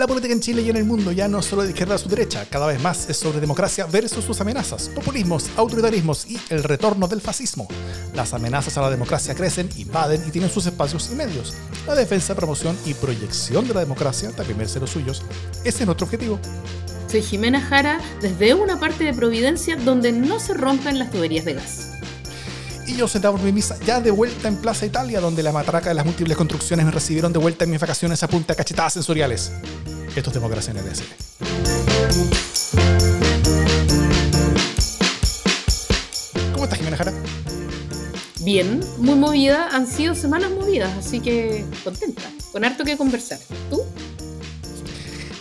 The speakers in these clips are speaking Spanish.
La política en Chile y en el mundo ya no solo de izquierda a su derecha, cada vez más es sobre democracia versus sus amenazas, populismos, autoritarismos y el retorno del fascismo. Las amenazas a la democracia crecen, invaden y tienen sus espacios y medios. La defensa, promoción y proyección de la democracia, también merece los suyos. Ese es nuestro objetivo. Soy Jimena Jara, desde una parte de Providencia donde no se rompen las tuberías de gas y yo mi misa, ya de vuelta en Plaza Italia, donde la matraca de las múltiples construcciones me recibieron de vuelta en mis vacaciones a punta de cachetadas sensoriales. Esto es democracia en el. ¿Cómo estás, Jimena Jara? Bien, muy movida. Han sido semanas movidas, así que contenta. Con harto que conversar. ¿Tú?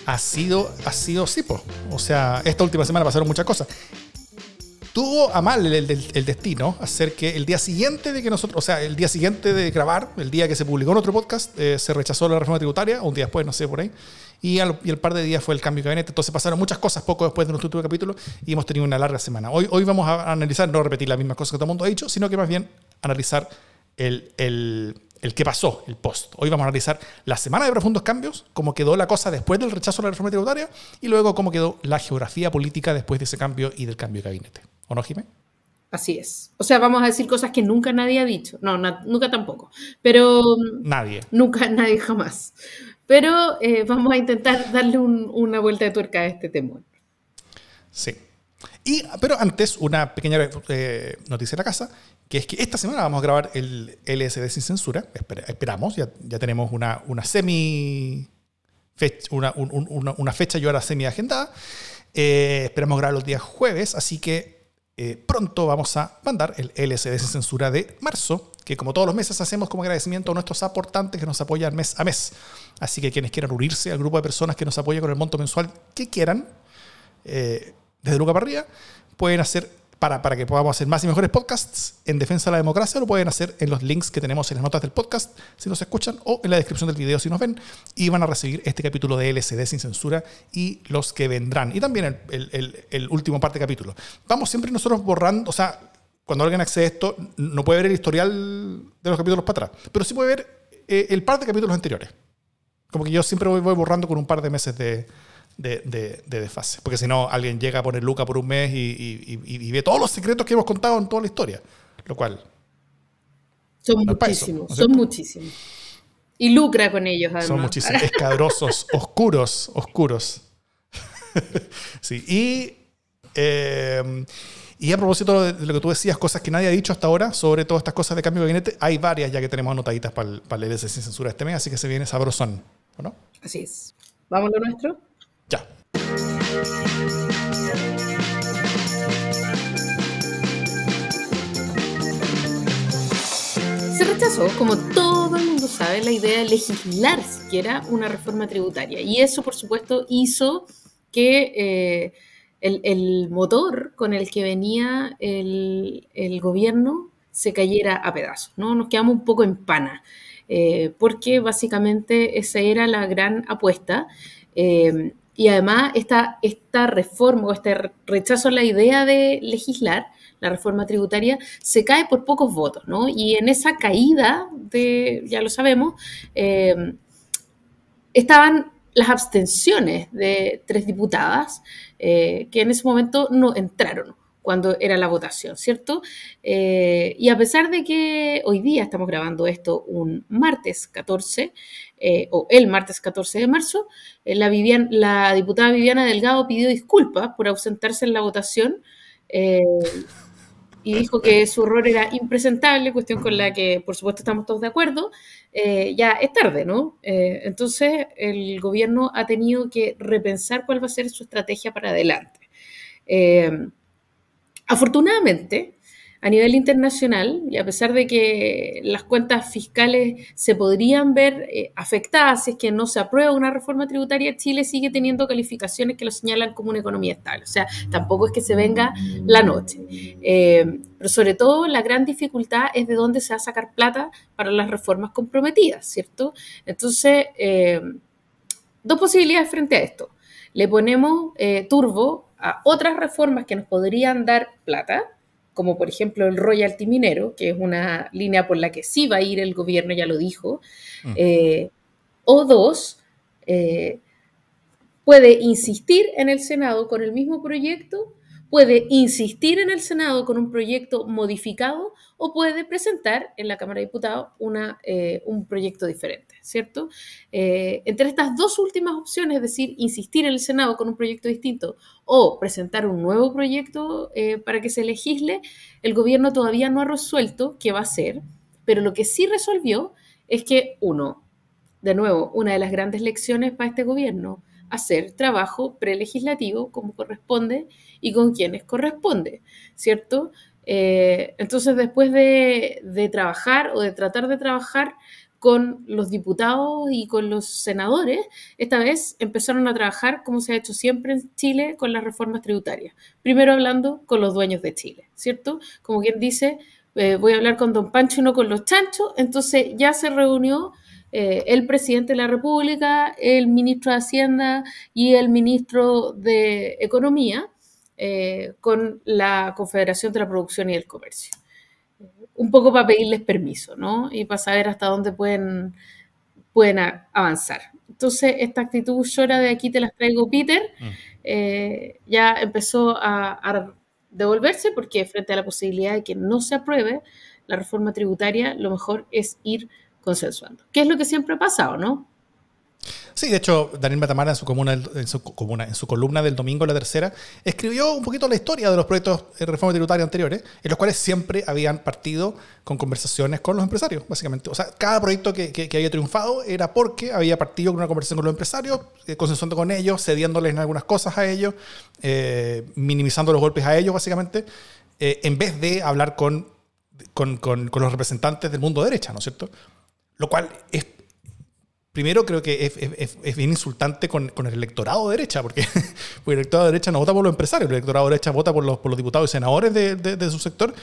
Ha sido, ha sido, sí, O sea, esta última semana pasaron muchas cosas tuvo a mal el, destino hacer que el día siguiente de que nosotros, o sea, el día siguiente de grabar, el día que se publicó otro podcast, eh, se rechazó la reforma tributaria, un día después, no sé, por ahí, y, el par de días fue el cambio de gabinete. Entonces pasaron muchas cosas poco después de nuestro último capítulo y hemos tenido una larga semana. Hoy, hoy vamos a analizar, no repetir las mismas cosas que todo el mundo ha dicho, sino que más bien analizar el, el, el qué pasó, el post. Hoy vamos a analizar la semana de profundos cambios, cómo quedó la cosa después del rechazo a la reforma tributaria y luego cómo quedó la geografía política después de ese cambio y del cambio de gabinete. ¿O no, Jimé? Así es. O sea, vamos a decir cosas que nunca nadie ha dicho. No, nunca tampoco. Pero... Nadie. Nunca, nadie jamás. Pero eh, vamos a intentar darle una vuelta de tuerca a este temor. Sí. Y, pero antes, una pequeña eh, noticia de la casa, que es que esta semana vamos a grabar el LSD sin censura. esperamos, ya, ya, tenemos una, una semi... Fecha, una, una, fecha y hora semi agendada. Eh, esperamos grabar los días jueves, así que eh, pronto vamos a mandar el LSD sin censura de marzo, que como todos los meses hacemos como agradecimiento a nuestros aportantes que nos apoyan mes a mes. Así que quienes quieran unirse al grupo de personas que nos apoyan con el monto mensual que quieran, eh, desde Luca para arriba, pueden hacer para, para que podamos hacer más y mejores podcasts en defensa de la democracia, lo pueden hacer en los links que tenemos en las notas del podcast, si nos escuchan, o en la descripción del video si nos ven, y van a recibir este capítulo de LCD sin censura y los que vendrán, y también el, el, el, último parte del capítulo. Vamos siempre nosotros borrando, o sea, cuando alguien accede a esto, no puede ver el historial de los capítulos para atrás, pero sí puede ver eh, el par de capítulos anteriores. Como que yo siempre voy borrando con un par de meses de, de, desfase. Porque si no, alguien llega a poner Luca por un mes y, ve todos los secretos que hemos contado en toda la historia. Lo cual. Son muchísimos, son muchísimos. Y lucra con ellos, además. Son muchísimos. Escabrosos, oscuros, oscuros. sí, y. Eh, y a propósito de lo que tú decías, cosas que nadie ha dicho hasta ahora sobre todas estas cosas de cambio de gabinete, hay varias ya que tenemos anotaditas para el, para el sin censura este mes, así que se viene sabrosón, ¿o no? Así es. ¿Vamos a lo nuestro? Ya. Se rechazó, como todo el mundo sabe, la idea de legislar siquiera una reforma tributaria. Y eso, por supuesto, hizo que eh, el, motor con el que venía el, gobierno se cayera a pedazos. ¿no? Nos quedamos un poco en pana, eh, porque básicamente esa era la gran apuesta. Eh, y además esta, esta reforma o este rechazo a la idea de legislar, la reforma tributaria, se cae por pocos votos, ¿no? Y en esa caída, de, ya lo sabemos, eh, estaban las abstenciones de tres diputadas eh, que en ese momento no entraron cuando era la votación, ¿cierto? Eh, y a pesar de que hoy día estamos grabando esto un martes 14, eh, o el martes 14 de marzo, eh, la, la, diputada Viviana Delgado pidió disculpas por ausentarse en la votación y dijo que su error era impresentable, cuestión con la que por supuesto estamos todos de acuerdo. ya es tarde, ¿no? entonces el gobierno ha tenido que repensar cuál va a ser su estrategia para adelante. Afortunadamente, a nivel internacional, y a pesar de que las cuentas fiscales se podrían ver eh, afectadas si es que no se aprueba una reforma tributaria, Chile sigue teniendo calificaciones que lo señalan como una economía estable. O sea, tampoco es que se venga la noche. Eh, pero sobre todo la gran dificultad es de dónde se va a sacar plata para las reformas comprometidas, ¿cierto? Entonces, eh, dos posibilidades frente a esto. Le ponemos turbo a otras reformas que nos podrían dar plata, como por ejemplo el royalty minero, que es una línea por la que sí va a ir el gobierno, ya lo dijo, mm. eh, o dos, eh, puede insistir en el Senado con el mismo proyecto, puede insistir en el Senado con un proyecto modificado o puede presentar en la Cámara de Diputados una, eh, un proyecto diferente, ¿cierto? Eh, entre estas dos últimas opciones, es decir, insistir en el Senado con un proyecto distinto o presentar un nuevo proyecto eh, para que se legisle, el gobierno todavía no ha resuelto qué va a hacer, pero lo que sí resolvió es que, uno, de nuevo, una de las grandes lecciones para este gobierno, hacer trabajo prelegislativo como corresponde y con quienes corresponde, ¿cierto? Eh, entonces, después de, de, trabajar o de tratar de trabajar con los diputados y con los senadores, esta vez empezaron a trabajar, como se ha hecho siempre en Chile, con las reformas tributarias. Primero hablando con los dueños de Chile, ¿cierto? Como quien dice, eh, voy a hablar con don Pancho y no con los chanchos, entonces ya se reunió eh, el presidente de la República, el ministro de Hacienda y el ministro de Economía eh, con la Confederación de la Producción y el Comercio. Un poco para pedirles permiso, ¿no? Y para saber hasta dónde pueden, pueden avanzar. Entonces, esta actitud llora de aquí te las traigo, Peter, mm. ya empezó a, a devolverse porque frente a la posibilidad de que no se apruebe la reforma tributaria, lo mejor es ir consensuando. ¿Qué es lo que siempre ha pasado, no? Sí, de hecho, Daniel Matamara en su, comuna, en, su en su columna del domingo, la tercera, escribió un poquito la historia de los proyectos de reforma tributaria anteriores, en los cuales siempre habían partido con conversaciones con los empresarios, básicamente. O sea, cada proyecto que, que, había triunfado era porque había partido con una conversación con los empresarios, eh, consensuando con ellos, cediéndoles en algunas cosas a ellos, eh, minimizando los golpes a ellos, básicamente, eh, en vez de hablar con, con, con, con los representantes del mundo derecha, ¿no es cierto? Lo cual es primero creo que es, bien insultante con, el electorado de derecha, porque, el electorado de derecha no vota por los empresarios, el electorado de derecha vota por los, diputados y senadores de, su sector,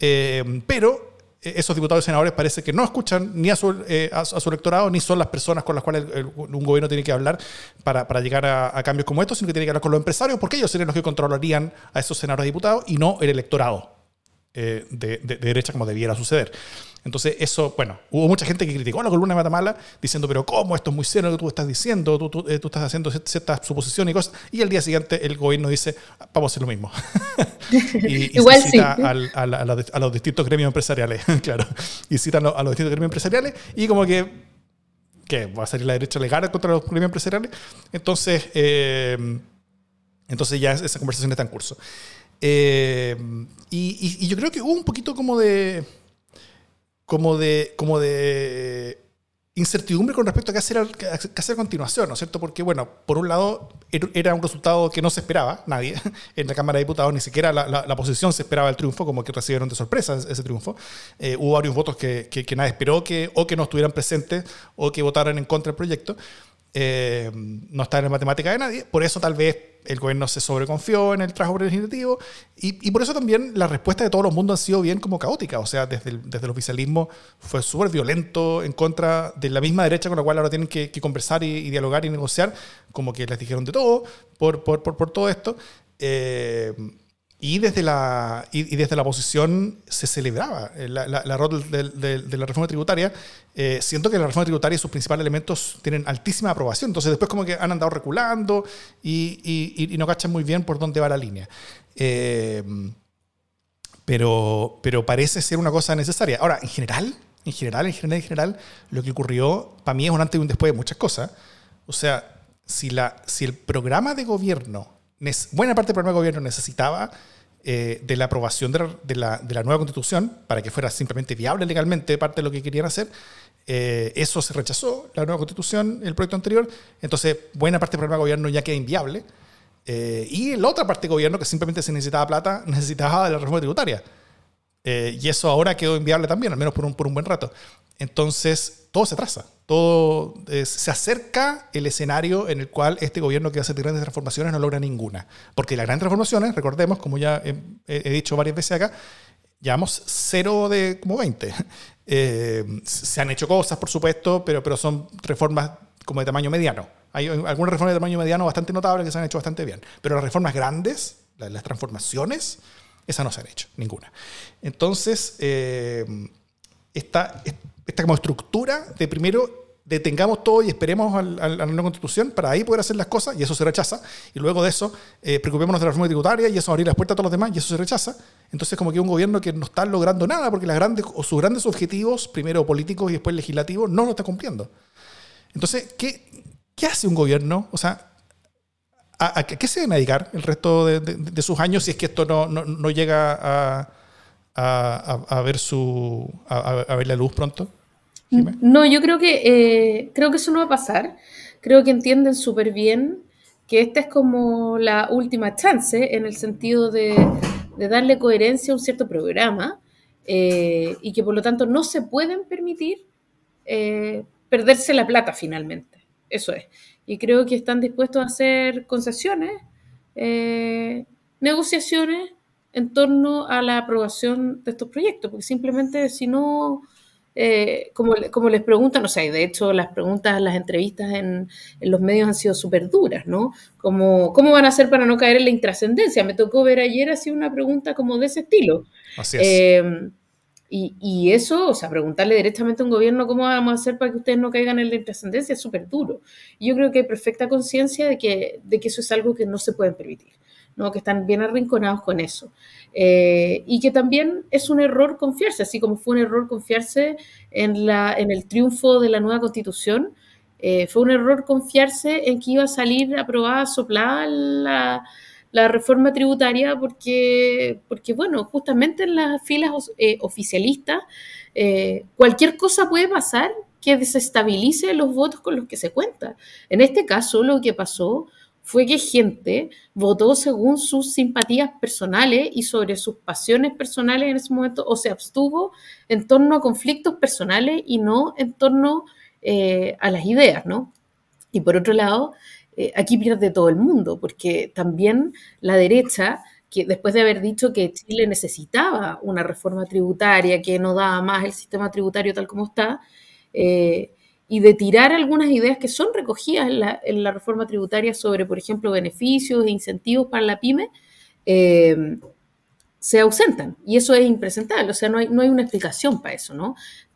eh, pero esos diputados y senadores parece que no escuchan ni a su, eh, a, su electorado, ni son las personas con las cuales un gobierno tiene que hablar para, llegar a, cambios como estos, sino que tiene que hablar con los empresarios, porque ellos serían los que controlarían a esos senadores y diputados y no el electorado eh, de, de derecha como debiera suceder. Entonces, eso, bueno, hubo mucha gente que criticó a la columna de Matamala diciendo, pero ¿cómo? Esto es muy serio lo que tú estás diciendo, tú, tú, eh, estás haciendo ciertas suposiciones y cosas. Y el día siguiente el gobierno dice, vamos a hacer lo mismo. y, Igual se cita a, los distintos gremios empresariales, claro. Y citan a los distintos gremios empresariales y como que, ¿qué? ¿Va a salir la derecha legal contra los gremios empresariales? Entonces, eh, entonces ya esa conversación está en curso. Eh, y yo creo que hubo un poquito como de como de, como de incertidumbre con respecto a qué hacer, hacer a continuación, ¿no es cierto? Porque, bueno, por un lado, er, era un resultado que no se esperaba, nadie, en la Cámara de Diputados, ni siquiera la, la, oposición se esperaba el triunfo, como que recibieron de sorpresa ese triunfo. Eh, hubo varios votos que, que, nadie esperó, que, o que no estuvieran presentes, o que votaran en contra del proyecto. Eh, no está en la matemática de nadie, por eso tal vez el gobierno se sobreconfió en el trabajo legislativo y, y por eso también la respuesta de todos los mundos ha sido bien como caótica, o sea, desde el, desde el oficialismo fue súper violento en contra de la misma derecha con la cual ahora tienen que, conversar y, dialogar y negociar, como que les dijeron de todo por, por, por, por todo esto. Eh, y desde la, y, desde la oposición se celebraba la, la, la de, de, la reforma tributaria. Eh, siento que la reforma tributaria y sus principales elementos tienen altísima aprobación. Entonces después como que han andado reculando y, y, y no cachan muy bien por dónde va la línea. Eh, pero, pero parece ser una cosa necesaria. Ahora, en general, en general, en general, en general, lo que ocurrió para mí es un antes y un después de muchas cosas. O sea, si, la, si el programa de gobierno buena parte del programa de gobierno necesitaba eh, de la aprobación de la, nueva constitución para que fuera simplemente viable legalmente parte de lo que querían hacer. Eh, eso se rechazó, la nueva constitución, el proyecto anterior. Entonces, buena parte del programa de gobierno ya queda inviable. Eh, y la otra parte del gobierno, que simplemente se necesitaba plata, necesitaba de la reforma tributaria. Y eso ahora quedó inviable también, al menos por un, por un buen rato. Entonces, todo se atrasa, todo se acerca el escenario en el cual este gobierno que hace grandes transformaciones no logra ninguna. Porque las grandes transformaciones, recordemos, como ya he, dicho varias veces acá, llevamos cero de como 20. Eh, se han hecho cosas, por supuesto, pero, pero son reformas como de tamaño mediano. Hay algunas reformas de tamaño mediano bastante notables que se han hecho bastante bien. Pero las reformas grandes, las, transformaciones, esas no se han hecho, ninguna. Entonces, eh, esta, esta como estructura de primero detengamos todo y esperemos a la nueva constitución para ahí poder hacer las cosas y eso se rechaza. Y luego de eso, eh, preocupémonos de la reforma tributaria y eso abrir las puertas a todos los demás y eso se rechaza. Entonces, como que un gobierno que no está logrando nada porque las grandes, o sus grandes objetivos, primero políticos y después legislativos, no lo está cumpliendo. Entonces, ¿qué, qué hace un gobierno? O sea, ¿a, qué se debe dedicar el resto de, sus años si es que esto no, no, llega a, a, ver su, a ver la luz pronto? No, yo creo que, eh, creo que eso no va a pasar. Creo que entienden súper bien que esta es como la última chance en el sentido de, darle coherencia a un cierto programa eh, y que por lo tanto no se pueden permitir eh, perderse la plata finalmente. Eso es. Y creo que están dispuestos a hacer concesiones, negociaciones en torno a la aprobación de estos proyectos, porque simplemente si no eh, como, como, les preguntan, o sea, y de hecho las preguntas, las entrevistas en, en los medios han sido súper duras, ¿no? Como, ¿cómo van a hacer para no caer en la intrascendencia? Me tocó ver ayer así una pregunta como de ese estilo. Así es. Eh, y, eso, o sea, preguntarle directamente a un gobierno cómo vamos a hacer para que ustedes no caigan en la intrascendencia es súper duro. Yo creo que hay perfecta conciencia de que, de que eso es algo que no se puede permitir. ¿no? que están bien arrinconados con eso. Eh, y que también es un error confiarse, así como fue un error confiarse en, la, en el triunfo de la nueva constitución, eh, fue un error confiarse en que iba a salir aprobada, soplada la, la reforma tributaria, porque, porque, bueno, justamente en las filas eh, oficialistas, cualquier cosa puede pasar que desestabilice los votos con los que se cuenta. En este caso, lo que pasó fue que gente votó según sus simpatías personales y sobre sus pasiones personales en ese momento, o se abstuvo en torno a conflictos personales y no en torno eh, a las ideas, ¿no? Y por otro lado, eh, aquí pierde todo el mundo, porque también la derecha, que después de haber dicho que Chile necesitaba una reforma tributaria, que no daba más el sistema tributario tal como está, eh, y de tirar algunas ideas que son recogidas en la, reforma tributaria sobre, por ejemplo, beneficios e incentivos para la pyme, eh, se ausentan. Y eso es impresentable. O sea, no hay, no hay una explicación para eso, ¿no?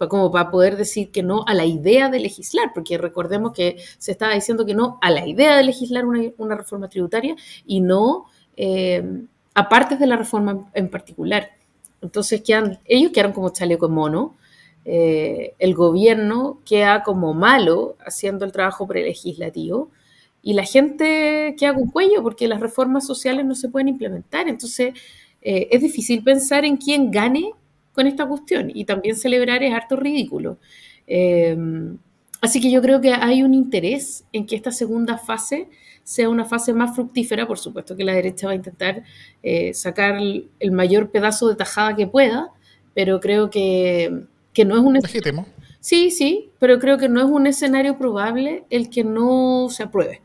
como para poder decir que no a la idea de legislar, porque recordemos que se estaba diciendo que no a la idea de legislar una, reforma tributaria y no eh, a partes de la reforma en particular. Entonces, quedan, ellos quedaron como chaleco mono eh, el gobierno queda como malo haciendo el trabajo prelegislativo y la gente queda con cuello porque las reformas sociales no se pueden implementar. Entonces, eh, es difícil pensar en quién gane con esta cuestión y también celebrar es harto ridículo. Eh, así que yo creo que hay un interés en que esta segunda fase sea una fase más fructífera, por supuesto que la derecha va a intentar sacar el mayor pedazo de tajada que pueda, pero creo que que no es un legítimo. Sí, sí, pero creo que no es un escenario probable el que no se apruebe.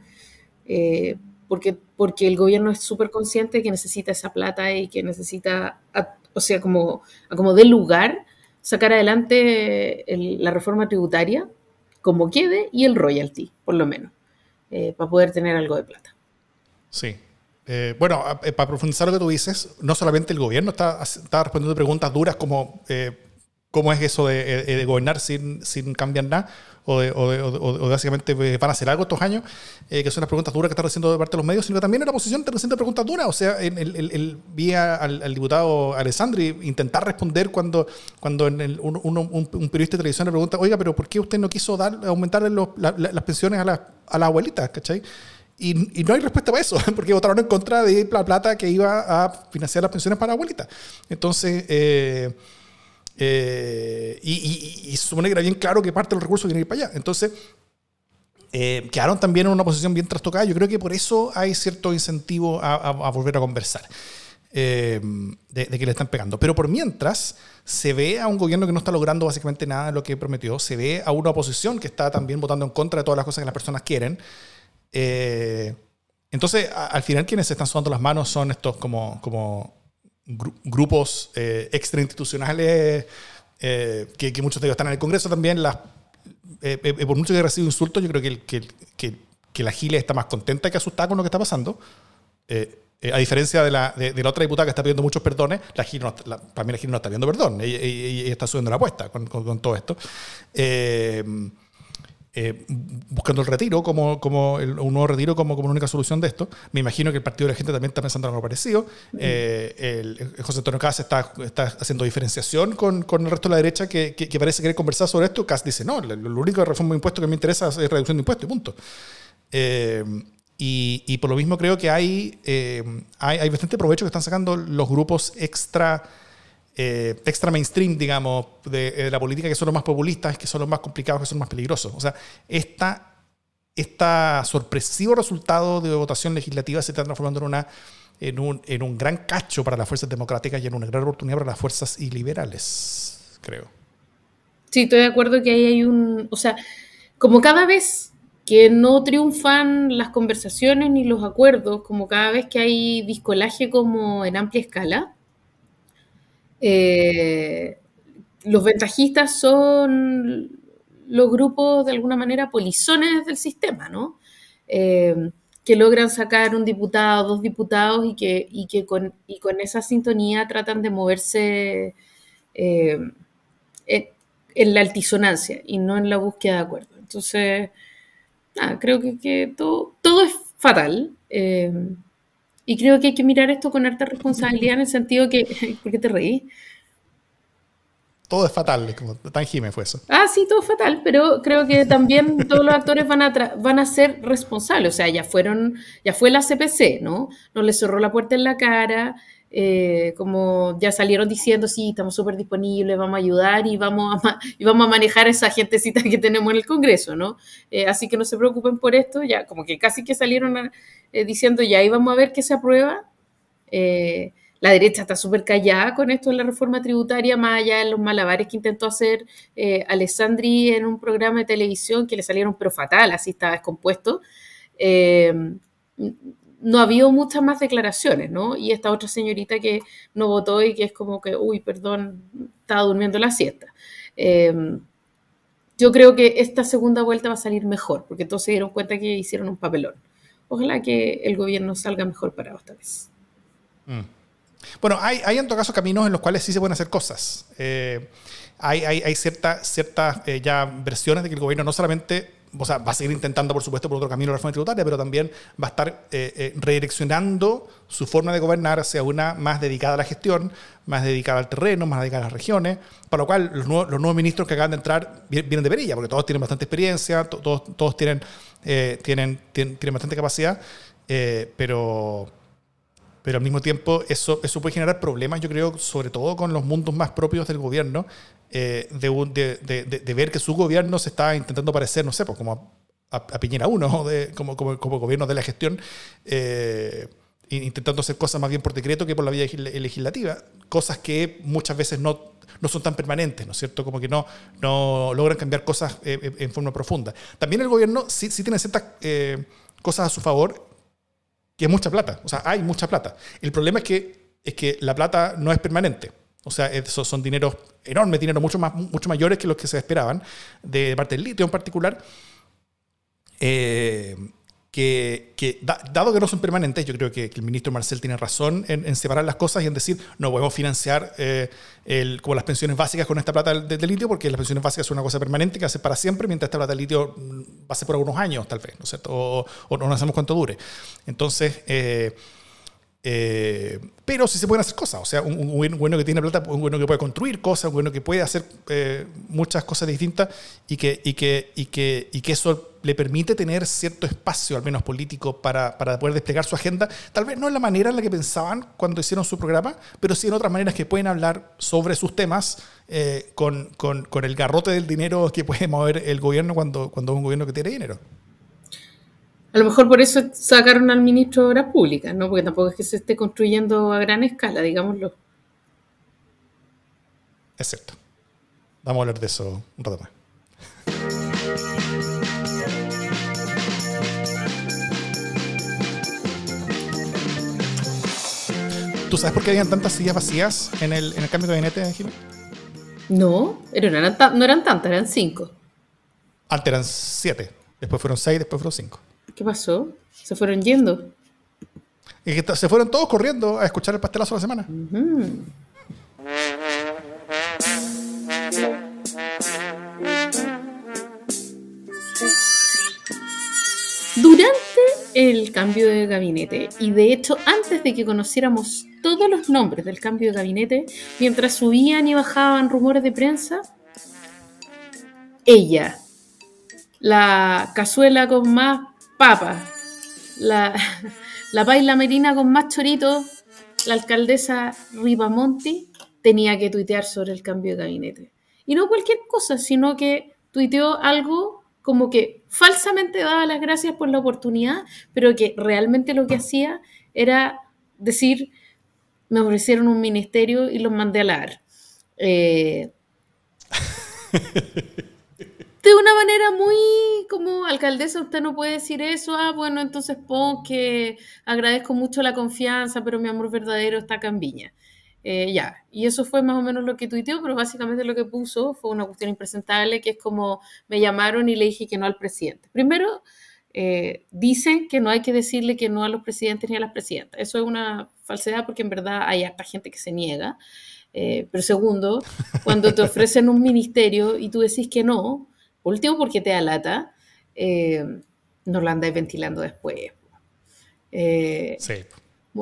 Eh, porque, porque el gobierno es súper consciente que necesita esa plata y que necesita, o sea, como, como de lugar, sacar adelante la reforma tributaria como quede y el royalty, por lo menos, eh, para poder tener algo de plata. Sí. Eh, bueno, para profundizar lo que tú dices, no solamente el gobierno está, está respondiendo preguntas duras como cómo es eso de, eh, gobernar sin, sin, cambiar nada, o, de, o, básicamente eh, van a hacer algo estos años, eh, que son las preguntas duras que están haciendo de parte de los medios, sino que también en la oposición te recién preguntas duras. O sea, el, el, el vi al, diputado Alessandri intentar responder cuando, cuando en un, un, periodista de televisión le pregunta, oiga, pero ¿por qué usted no quiso dar, aumentar las pensiones a, la, a las abuelitas? ¿cachai? Y, y, no hay respuesta para eso, porque votaron en contra de la plata que iba a financiar las pensiones para abuelitas. Entonces, eh, eh, y, se supone que era bien claro que parte de los recursos tiene que ir para allá. Entonces, eh, quedaron también en una posición bien trastocada. Yo creo que por eso hay cierto incentivo a, volver a conversar. Eh, de, que le están pegando. Pero por mientras, se ve a un gobierno que no está logrando básicamente nada de lo que prometió, se ve a una oposición que está también votando en contra de todas las cosas que las personas quieren. entonces, al final quienes se están sudando las manos son estos como, como grupos eh, extrainstitucionales, eh, que, muchos de ellos están en el Congreso también, las, eh, eh, por mucho que recibo insultos, yo creo que, que, que, que, la Gile está más contenta que asustada con lo que está pasando. a diferencia de la, de, la, otra diputada que está pidiendo muchos perdones, la no, para mí la Gile no está pidiendo perdón, ella, está subiendo la apuesta con, con, todo esto. eh, buscando el retiro como, como el, un nuevo retiro como, como única solución de esto. Me imagino que el Partido de la Gente también está pensando en algo parecido. Eh, el, José Antonio Cas está, está haciendo diferenciación con, con, el resto de la derecha que, que, parece querer conversar sobre esto. Cas dice, no, lo, único de reforma de impuestos que me interesa es reducción de impuestos y punto. Eh, y, y, por lo mismo creo que hay, hay, hay bastante provecho que están sacando los grupos extra eh, extra mainstream, digamos, de, la política, que son los más populistas, que son los más complicados, que son los más peligrosos. O sea, esta, esta sorpresivo resultado de votación legislativa se está transformando en, una, en, un, en un gran cacho para las fuerzas democráticas y en una gran oportunidad para las fuerzas iliberales, creo. Sí, estoy de acuerdo que ahí hay un... O sea, como cada vez que no triunfan las conversaciones ni los acuerdos, como cada vez que hay discolaje como en amplia escala, eh, los ventajistas son los grupos de alguna manera polizones del sistema, ¿no? Eh, que logran sacar un diputado, dos diputados y que, que con, con esa sintonía tratan de moverse eh, en, la altisonancia y no en la búsqueda de acuerdo. Entonces, creo que, todo, todo, es fatal. Y creo que hay que mirar esto con harta responsabilidad en el sentido que, ¿por qué te reí? Todo es fatal, como tan Jiménez fue eso. Ah, sí, todo es fatal, pero creo que también todos los actores van a, van a ser responsables. O sea, ya fueron, ya fue la CPC, ¿no? No les cerró la puerta en la cara, eh, como ya salieron diciendo, sí, estamos súper disponibles, vamos a ayudar y vamos a, y vamos a manejar esa gentecita que tenemos en el Congreso, ¿no? Eh, así que no se preocupen por esto, ya como que casi que salieron eh, diciendo, ya ahí vamos a ver qué se aprueba. la derecha está súper callada con esto de la reforma tributaria, más allá de los malabares que intentó hacer Alessandri en un programa de televisión que le salieron pero fatal, así estaba descompuesto no ha habido muchas más declaraciones, ¿no? Y esta otra señorita que no votó y que es como que, uy, perdón, estaba durmiendo la siesta. Em, yo creo que esta segunda vuelta va a salir mejor, porque todos se dieron cuenta que hicieron un papelón. Ojalá que el gobierno salga mejor parado esta vez. Mm. Bueno, hay, hay, en todo caso caminos en los cuales sí se pueden hacer cosas. Eh, hay, hay, hay ciertas eh, ya versiones de que el gobierno no solamente o sea, va a seguir intentando, por supuesto, por otro camino la reforma tributaria, pero también va a estar eh, eh, redireccionando su forma de gobernar hacia una más dedicada a la gestión, más dedicada al terreno, más dedicada a las regiones, para lo cual los nuevos, ministros que acaban de entrar vienen de perilla, porque todos tienen bastante experiencia, todos, todos tienen, eh, tienen, tienen, tienen, bastante capacidad, pero pero al mismo tiempo eso, eso puede generar problemas, yo creo, sobre todo con los mundos más propios del gobierno, eh, de, de, de, ver que su gobierno se está intentando parecer, no sé, pues como a, Piñera 1, como, como, como, gobierno de la gestión, eh, intentando hacer cosas más bien por decreto que por la vía legislativa, cosas que muchas veces no, no son tan permanentes, ¿no es cierto? Como que no, no logran cambiar cosas eh, en forma profunda. También el gobierno sí, sí tiene ciertas cosas a su favor que es mucha plata. O sea, hay mucha plata. El problema es que, es que la plata no es permanente. O sea, esos son dineros enormes, dinero mucho, más, mucho mayores que los que se esperaban, de parte del litio en particular. Eh, que, dado que no son permanentes, yo creo que, el ministro Marcel tiene razón en, separar las cosas y en decir, no podemos financiar eh, el, como las pensiones básicas con esta plata de, litio, porque las pensiones básicas son una cosa permanente que hace para siempre, mientras esta plata de litio mm, va a ser por algunos años, tal vez, ¿no es cierto? O, o no sabemos cuánto dure. Entonces, eh, eh, pero sí se pueden hacer cosas. O sea, un, bueno que tiene plata, un bueno que puede construir cosas, un bueno que puede hacer eh, muchas cosas distintas y que, y, que, y, que, y que eso le permite tener cierto espacio, al menos político, para, para, poder desplegar su agenda. Tal vez no en la manera en la que pensaban cuando hicieron su programa, pero sí en otras maneras que pueden hablar sobre sus temas eh, con, con, con, el garrote del dinero que puede mover el gobierno cuando, cuando es un gobierno que tiene dinero. A lo mejor por eso sacaron al ministro de Obras Públicas, ¿no? Porque tampoco es que se esté construyendo a gran escala, digámoslo. Es cierto. Vamos a hablar de eso un rato más. ¿Tú sabes por qué habían tantas sillas vacías en el, en el cambio de gabinete, Jimmy? No, no eran, no eran tantas, eran cinco. Antes eran siete, después fueron seis, después fueron cinco. ¿Qué pasó? ¿Se fueron yendo? Y que se fueron todos corriendo a escuchar el pastelazo de la semana. Durante el cambio de gabinete, y de hecho antes de que conociéramos todos los nombres del cambio de gabinete, mientras subían y bajaban rumores de prensa, ella, la cazuela con más papas, la, la baila merina con más choritos, la alcaldesa Ripamonti, tenía que tuitear sobre el cambio de gabinete. Y no cualquier cosa, sino que tuiteó algo como que falsamente daba las gracias por la oportunidad, pero que realmente lo que hacía era decir, me ofrecieron un ministerio y los mandé a la Eh, de una manera muy como alcaldesa, usted no puede decir eso, ah, bueno, entonces pon que agradezco mucho la confianza, pero mi amor verdadero está acá en Viña. Eh, ya, y eso fue más o menos lo que tuiteó, pero básicamente lo que puso fue una cuestión impresentable, que es como me llamaron y le dije que no al presidente. Primero, eh, dicen que no hay que decirle que no a los presidentes ni a las presidentas. Eso es una falsedad porque en verdad hay hasta gente que se niega. Eh, pero segundo, cuando te ofrecen un ministerio y tú decís que no, último porque te da lata, no lo andáis ventilando después. sí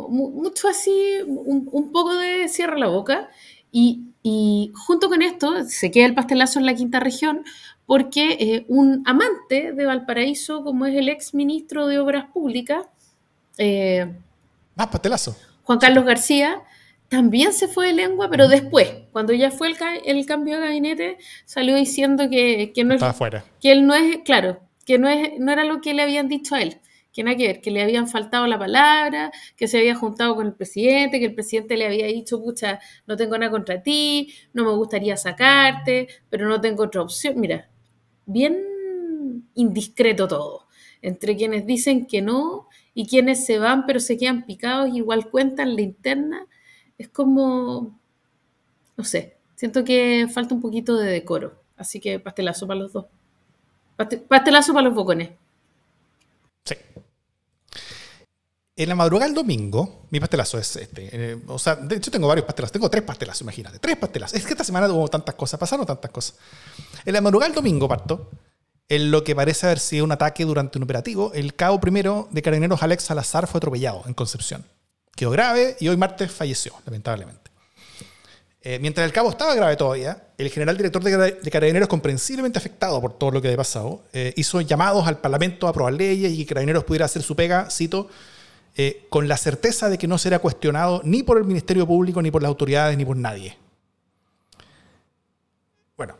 mucho así, un, poco de cierra la boca. Y, y, junto con esto se queda el pastelazo en la quinta región porque eh, un amante de Valparaíso, como es el ex ministro de Obras Públicas, eh, ah. Juan Carlos García, también se fue de lengua, pero después, cuando ya fue el, el cambio de gabinete, salió diciendo que, que no es, que él no es, claro, que no, es, no era lo que le habían dicho a él que nada que ver, que le habían faltado la palabra, que se había juntado con el presidente, que el presidente le había dicho, pucha, no tengo nada contra ti, no me gustaría sacarte, pero no tengo otra opción. Mira, bien indiscreto todo. Entre quienes dicen que no y quienes se van pero se quedan picados, igual cuentan la interna, es como, no sé, siento que falta un poquito de decoro. Así que pastelazo para los dos. Pastelazo para los bocones. Sí. En la madrugada del domingo, mi pastelazo es este. Eh, o sea, de hecho tengo varios pastelazos. Tengo tres pastelazos, imagínate. Tres pastelazos. Es que esta semana hubo tantas cosas, pasaron tantas cosas. En la madrugada del domingo, parto, en lo que parece haber sido un ataque durante un operativo, el cabo primero de carabineros Alex Salazar fue atropellado en Concepción. Quedó grave y hoy martes falleció, lamentablemente. Eh, mientras el cabo estaba grave todavía, el general director de, Carabineros, comprensiblemente afectado por todo lo que había pasado, eh, hizo llamados al Parlamento a aprobar leyes y que Carabineros pudiera hacer su pega, cito, eh, con la certeza de que no será cuestionado ni por el Ministerio Público, ni por las autoridades, ni por nadie. Bueno,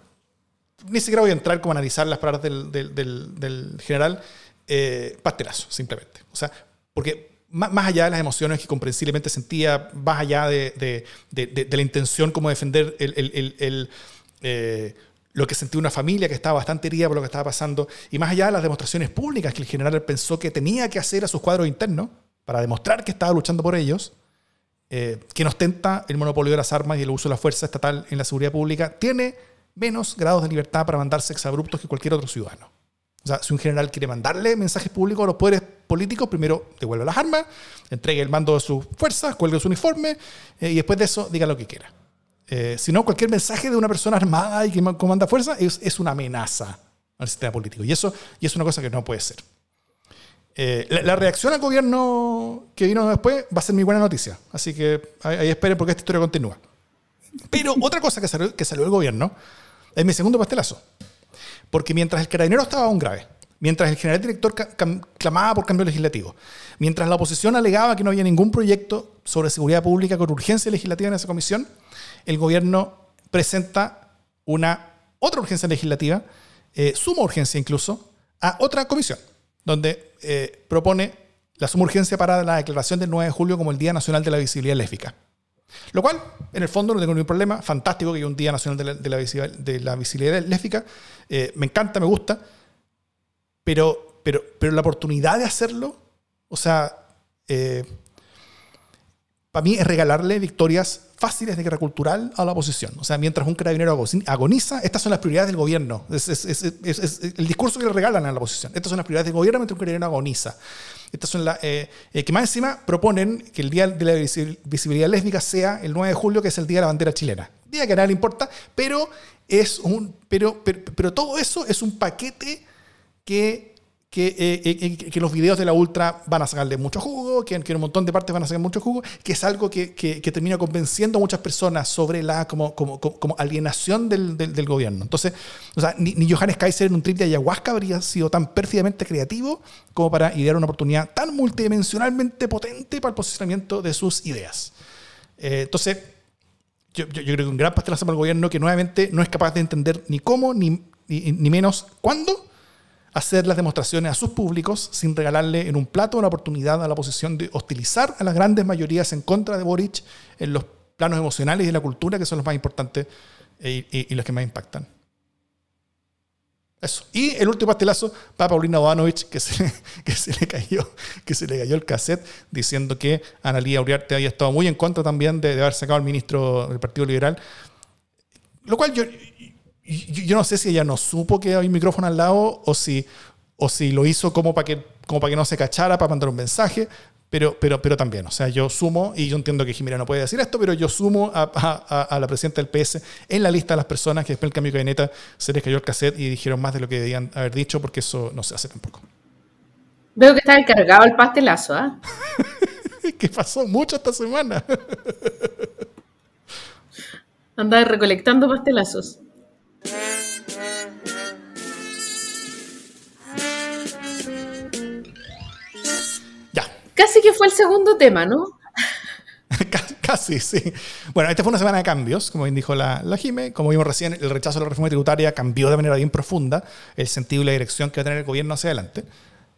ni siquiera voy a entrar como a analizar las palabras del, general eh, simplemente. O sea, porque más, allá de las emociones que comprensiblemente sentía, más allá de, la intención como defender eh, lo que sentía una familia que estaba bastante herida por lo que estaba pasando, y más allá de las demostraciones públicas que el general pensó que tenía que hacer a sus cuadros internos, para demostrar que estaba luchando por ellos, eh, que nos ostenta el monopolio de las armas y el uso de la fuerza estatal en la seguridad pública, tiene menos grados de libertad para mandar exabruptos que cualquier otro ciudadano. O sea, si un general quiere mandarle mensajes públicos a los poderes políticos, primero devuelve las armas, entregue el mando de sus fuerzas, cuelgue su uniforme eh, y después de eso diga lo que quiera. Eh, si no, cualquier mensaje de una persona armada y que comanda fuerza es, es, una amenaza al sistema político. Y eso y es una cosa que no puede ser. Eh, la, reacción al gobierno que vino después va a ser muy buena noticia. Así que ahí, esperen porque esta historia continúa. Pero otra cosa que salió, que salió del gobierno es mi segundo pastelazo. Porque mientras el carabinero estaba aún grave, mientras el general director clamaba por cambio legislativo, mientras la oposición alegaba que no había ningún proyecto sobre seguridad pública con urgencia legislativa en esa comisión, el gobierno presenta una otra urgencia legislativa, eh, suma urgencia incluso, a otra comisión donde eh, propone la suma urgencia para la declaración del 9 de julio como el Día Nacional de la Visibilidad Lésbica. Lo cual, en el fondo, no tengo ningún problema. Fantástico que haya un Día Nacional de la, Visibilidad, Lésbica. Eh, me encanta, me gusta. Pero, pero, pero la oportunidad de hacerlo, o sea, eh, para mí es regalarle victorias fáciles de guerra cultural a la oposición. O sea, mientras un carabinero agoniza, estas son las prioridades del gobierno. Es, el discurso que le regalan a la oposición. Estas son las prioridades del gobierno mientras un carabinero agoniza. Estas son las eh, eh, que más encima proponen que el Día de la Visibilidad Lésbica sea el 9 de julio, que es el Día de la Bandera Chilena. Día que a nadie le importa, pero, es un, pero, pero, todo eso es un paquete que, que, eh, que, los videos de la Ultra van a sacarle mucho jugo, que, que un montón de partes van a sacar mucho jugo, que es algo que, que termina convenciendo a muchas personas sobre la como, como, como alienación del, del, gobierno. Entonces, o sea, ni, ni, Johannes Kaiser en un trip de ayahuasca habría sido tan pérfidamente creativo como para idear una oportunidad tan multidimensionalmente potente para el posicionamiento de sus ideas. Eh, entonces, yo, yo, creo que un gran pastelazo para el gobierno que nuevamente no es capaz de entender ni cómo, ni, ni, ni menos cuándo hacer las demostraciones a sus públicos sin regalarle en un plato una oportunidad a la oposición de hostilizar a las grandes mayorías en contra de Boric en los planos emocionales y de la cultura, que son los más importantes eh, y, los que más impactan. Eso. Y el último pastelazo para Paulina Bodanovich, que se, que se, le cayó, que se le cayó el cassette diciendo que Analía Uriarte había estado muy en contra también de, de haber sacado al ministro del Partido Liberal. Lo cual yo, yo no sé si ella no supo que había un micrófono al lado o si, o si lo hizo como para que, como para que no se cachara, para mandar un mensaje, pero, pero, pero también, o sea, yo sumo, y yo entiendo que Jimena no puede decir esto, pero yo sumo a, a, la presidenta del PS en la lista de las personas que después del cambio de gabinete se les cayó el cassette y dijeron más de lo que debían haber dicho, porque eso no se hace tampoco. Veo que está encargado el pastelazo, ¿ah? que pasó mucho esta semana. Anda recolectando pastelazos. Casi que fue el segundo tema, ¿no? Casi, sí. Bueno, esta fue una semana de cambios, como bien dijo la, la Jime. Como vimos recién, el rechazo a la reforma tributaria cambió de manera bien profunda el sentido y la dirección que va a tener el gobierno hacia adelante,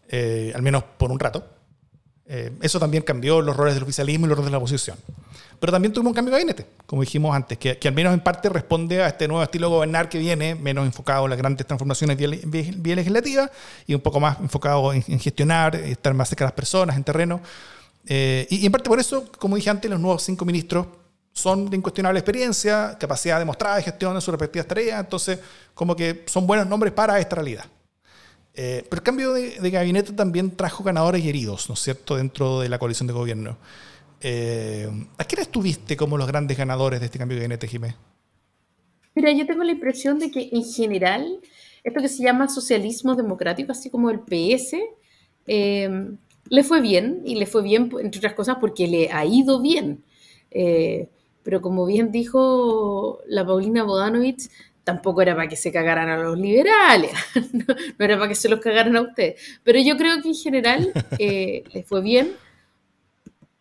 eh, al menos por un rato. Eh, eso también cambió los roles del oficialismo y los roles de la oposición. Pero también tuvimos un cambio de gabinete, como dijimos antes, que, al menos en parte responde a este nuevo estilo de gobernar que viene, menos enfocado en las grandes transformaciones vía, legislativa y un poco más enfocado en, gestionar, estar más cerca de las personas, en terreno. Eh, y, en parte por eso, como dije antes, los nuevos cinco ministros son de incuestionable experiencia, capacidad demostrada de gestión en sus respectivas tareas, entonces como que son buenos nombres para esta realidad. Eh, pero el cambio de, gabinete también trajo ganadores y heridos, ¿no es cierto?, dentro de la coalición de gobierno. Eh, ¿A quiénes tuviste como los grandes ganadores de este cambio de gabinete, Jiménez? Mira, yo tengo la impresión de que en general, esto que se llama socialismo democrático, así como el PS, eh, le fue bien, y le fue bien, entre otras cosas, porque le ha ido bien. pero como bien dijo la Paulina Bodanovich, tampoco era para que se cagaran a los liberales, no, era para que se los cagaran a ustedes. Pero yo creo que en general eh, les fue bien,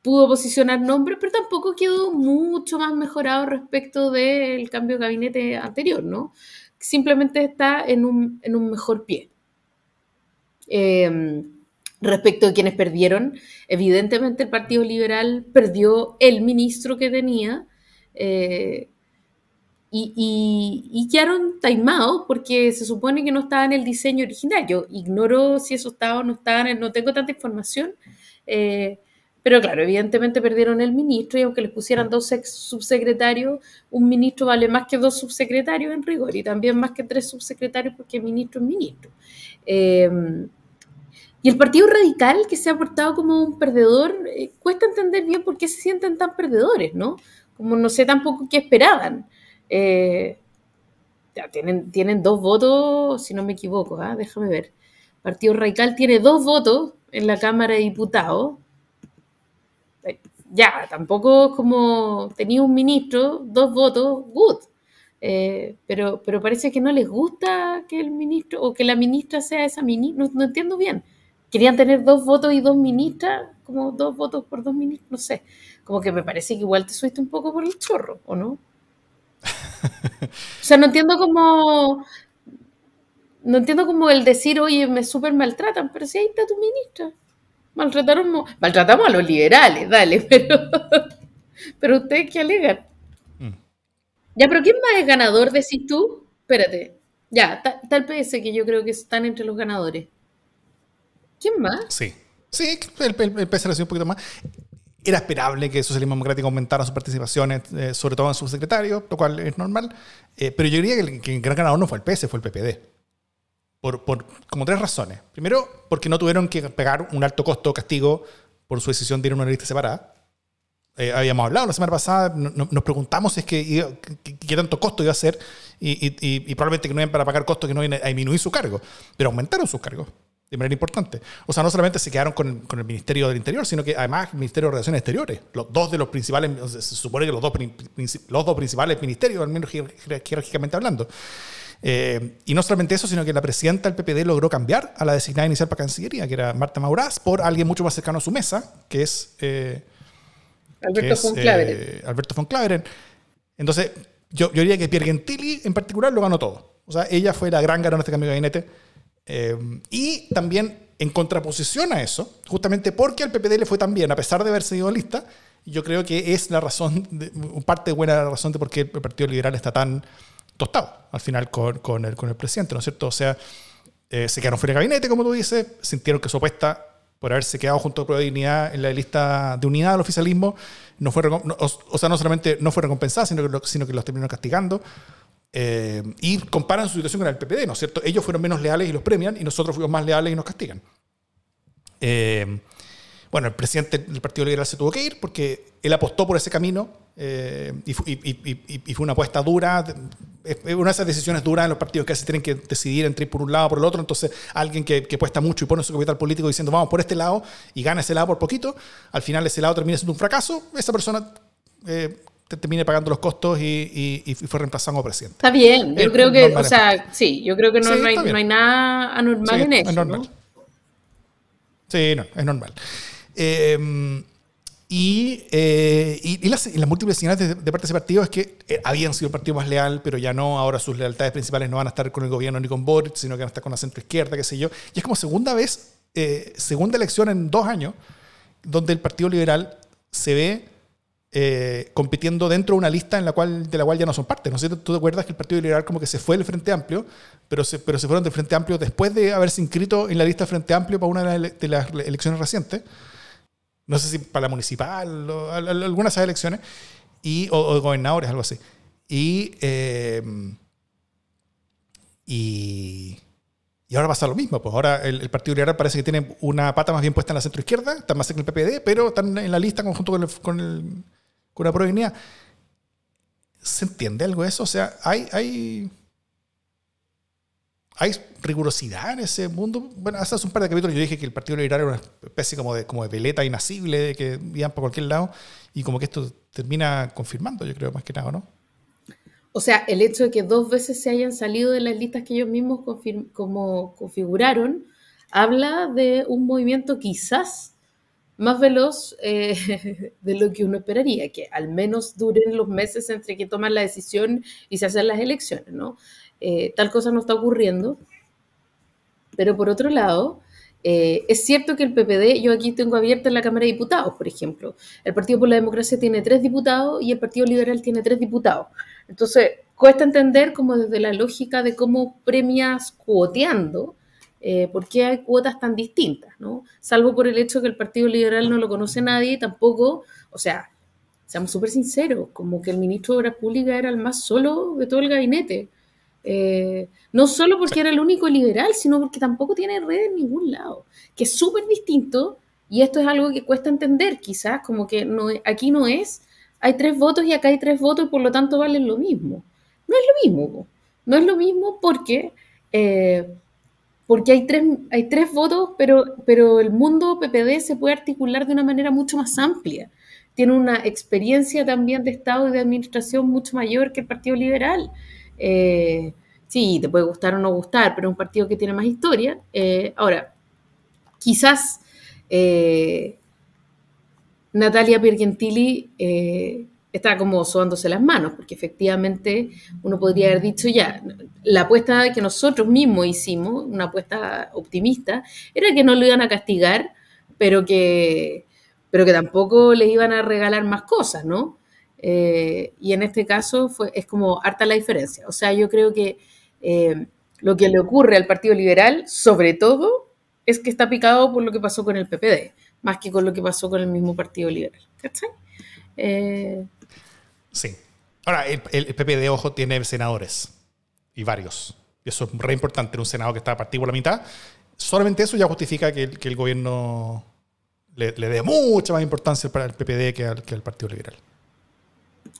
pudo posicionar nombres, pero tampoco quedó mucho más mejorado respecto del cambio de gabinete anterior, ¿no? Simplemente está en un, mejor pie. Em, respecto a quienes perdieron, evidentemente el Partido Liberal perdió el ministro que tenía. Eh, y, y, quedaron taimados porque se supone que no estaba en el diseño original. Yo ignoro si eso estaba o no estaba, no tengo tanta información. Eh, pero claro, evidentemente perdieron el ministro y aunque les pusieran dos subsecretarios, un ministro vale más que dos subsecretarios en rigor y también más que tres subsecretarios porque ministro es ministro. Eh, y el Partido Radical, que se ha portado como un perdedor, eh, cuesta entender bien por qué se sienten tan perdedores, ¿no? Como no sé tampoco qué esperaban. Eh, tienen, tienen dos votos, si no me equivoco, ¿ah? déjame ver. Partido Radical tiene dos votos en la Cámara de Diputados. Ya, tampoco es como tenía un ministro, dos votos, good. Eh, pero, pero parece que no les gusta que el ministro o que la ministra sea esa ministra, no, entiendo bien. Querían tener dos votos y dos ministras, como dos votos por dos ministros, no sé. Como que me parece que igual te subiste un poco por el chorro, ¿o no? o sea, no entiendo cómo. No entiendo cómo el decir, oye, me súper maltratan, pero si ahí está tu ministra. Maltrataron, maltratamos a los liberales, dale, pero. pero ustedes qué alegan. Mm. Ya, pero ¿quién más es ganador, decís tú? Espérate. Ya, tal PS que yo creo que están entre los ganadores. ¿Quién más? Sí. Sí, el, el, el PS un poquito más era esperable que el socialismo democrático aumentara sus participaciones, eh, sobre todo en subsecretarios, lo cual es normal. Eh, pero yo diría que el, gran ganador no fue el PS, fue el PPD. Por, por, como tres razones. Primero, porque no tuvieron que pegar un alto costo castigo por su decisión de ir a una lista separada. Eh, habíamos hablado la semana pasada, nos preguntamos si es que, qué tanto costo iba a ser y, y, probablemente que no iban para pagar costos que no iban a disminuir su cargo, pero aumentaron sus cargos. de manera importante. O sea, no solamente se quedaron con, con, el Ministerio del Interior, sino que además el Ministerio de Relaciones Exteriores. Los dos de los principales, se supone que los dos, los dos principales ministerios, al menos jerárquicamente hablando. Eh, y no solamente eso, sino que la presidenta del PPD logró cambiar a la designada inicial para Cancillería, que era Marta Maurás, por alguien mucho más cercano a su mesa, que es... Eh, Alberto von Claveren. Eh, Alberto von Claveren. Entonces, yo, yo diría que Pierre Gentili en particular lo ganó todo. O sea, ella fue la gran ganadora de este cambio de gabinete. y también en contraposición a eso, justamente porque al PPD le fue tan bien, a pesar de haber seguido lista, yo creo que es la razón, de, parte buena razón de por qué el Partido Liberal está tan tostado al final con, con, el, con el presidente, ¿no es cierto? O sea, eh, se quedaron fuera de gabinete, como tú dices, sintieron que su apuesta por haberse quedado junto a Prueba de Dignidad en la lista de unidad del oficialismo, no fue, o, sea, no solamente no fue recompensada, sino que, sino que los terminaron castigando. Eh, y comparan su situación con el PPD, ¿no es cierto? Ellos fueron menos leales y los premian, y nosotros fuimos más leales y nos castigan. Eh, bueno, el presidente del Partido Liberal se tuvo que ir porque él apostó por ese camino eh, y, fue una apuesta dura. Es una de esas decisiones duras en los partidos que se tienen que decidir entre ir por un lado o por el otro. Entonces, alguien que, que apuesta mucho y pone su capital político diciendo vamos por este lado y gana ese lado por poquito, al final ese lado termina siendo un fracaso. Esa persona eh, termine pagando los costos y, fue reemplazado como presidente. Está bien, yo creo que, o sea, sí, yo creo que no, hay, no hay, nada anormal en eso. normal. Sí, no, es normal. Em, y, eh, y, las, múltiples señales de, parte de ese partido es que eh, habían sido el partido más leal, pero ya no, ahora sus lealtades principales no van a estar con el gobierno ni con Boric, sino que van a estar con la centro izquierda, qué sé yo. Y es como segunda vez, eh, segunda elección en dos años, donde el Partido Liberal se ve compitiendo dentro de una lista en la cual, de la cual ya no son parte. ¿No sé, tú te acuerdas que el Partido Liberal como que se fue del Frente Amplio, pero se, pero se fueron del Frente Amplio después de haberse inscrito en la lista Frente Amplio para una de las elecciones recientes no sé si para la municipal o algunas de esas elecciones, y, o, gobernadores, algo así. Y, eh, y, y, ahora pasa lo mismo. Pues ahora el, Partido Liberal parece que tiene una pata más bien puesta en la centro izquierda, está más cerca del PPD, pero están en la lista conjunto con, con, el, con la provincia. ¿Se entiende algo de eso? O sea, hay, hay hay rigurosidad en ese mundo. Bueno, hace un par de capítulos yo dije que el Partido Liberal era una especie como de, como de veleta inasible, de que iban por cualquier lado, y como que esto termina confirmando, yo creo, más que nada, ¿no? O sea, el hecho de que dos veces se hayan salido de las listas que ellos mismos como configuraron, habla de un movimiento quizás más veloz eh, de lo que uno esperaría, que al menos duren los meses entre que toman la decisión y se hacen las elecciones, ¿no? Eh, tal cosa no está ocurriendo. Pero por otro lado, eh, es cierto que el PPD, yo aquí tengo abierta en la Cámara de Diputados, por ejemplo, el Partido por la Democracia tiene tres diputados y el Partido Liberal tiene tres diputados. Entonces, cuesta entender como desde la lógica de cómo premias cuoteando, eh, por qué hay cuotas tan distintas, ¿no? Salvo por el hecho que el Partido Liberal no lo conoce nadie, tampoco, o sea, seamos súper sinceros, como que el ministro de Obras Públicas era el más solo de todo el gabinete. Eh, no solo porque era el único liberal, sino porque tampoco tiene red en ningún lado, que es súper distinto y esto es algo que cuesta entender quizás, como que no, aquí no es, hay tres votos y acá hay tres votos y por lo tanto valen lo mismo. No es lo mismo, no es lo mismo porque, eh, porque hay, tres, hay tres votos, pero, pero el mundo PPD se puede articular de una manera mucho más amplia. Tiene una experiencia también de Estado y de administración mucho mayor que el Partido Liberal. Eh, sí, te puede gustar o no gustar, pero es un partido que tiene más historia. Eh, ahora, quizás eh, Natalia Piergentili está como sobándose las manos, porque efectivamente uno podría haber dicho ya, la apuesta que nosotros mismos hicimos, una apuesta optimista, era que no lo iban a castigar, pero que, pero que tampoco les iban a regalar más cosas, ¿no? Eh, y en este caso fue, es como harta la diferencia. O sea, yo creo que eh, lo que le ocurre al Partido Liberal, sobre todo, es que está picado por lo que pasó con el PPD, más que con lo que pasó con el mismo Partido Liberal. ¿Cachai? Eh, sí. Ahora, el, PPD, ojo, tiene senadores y varios. Eso es re importante en un Senado que está partido por la mitad. Solamente eso ya justifica que, el gobierno le, dé mucha más importancia el PPD que al, que al Partido Liberal.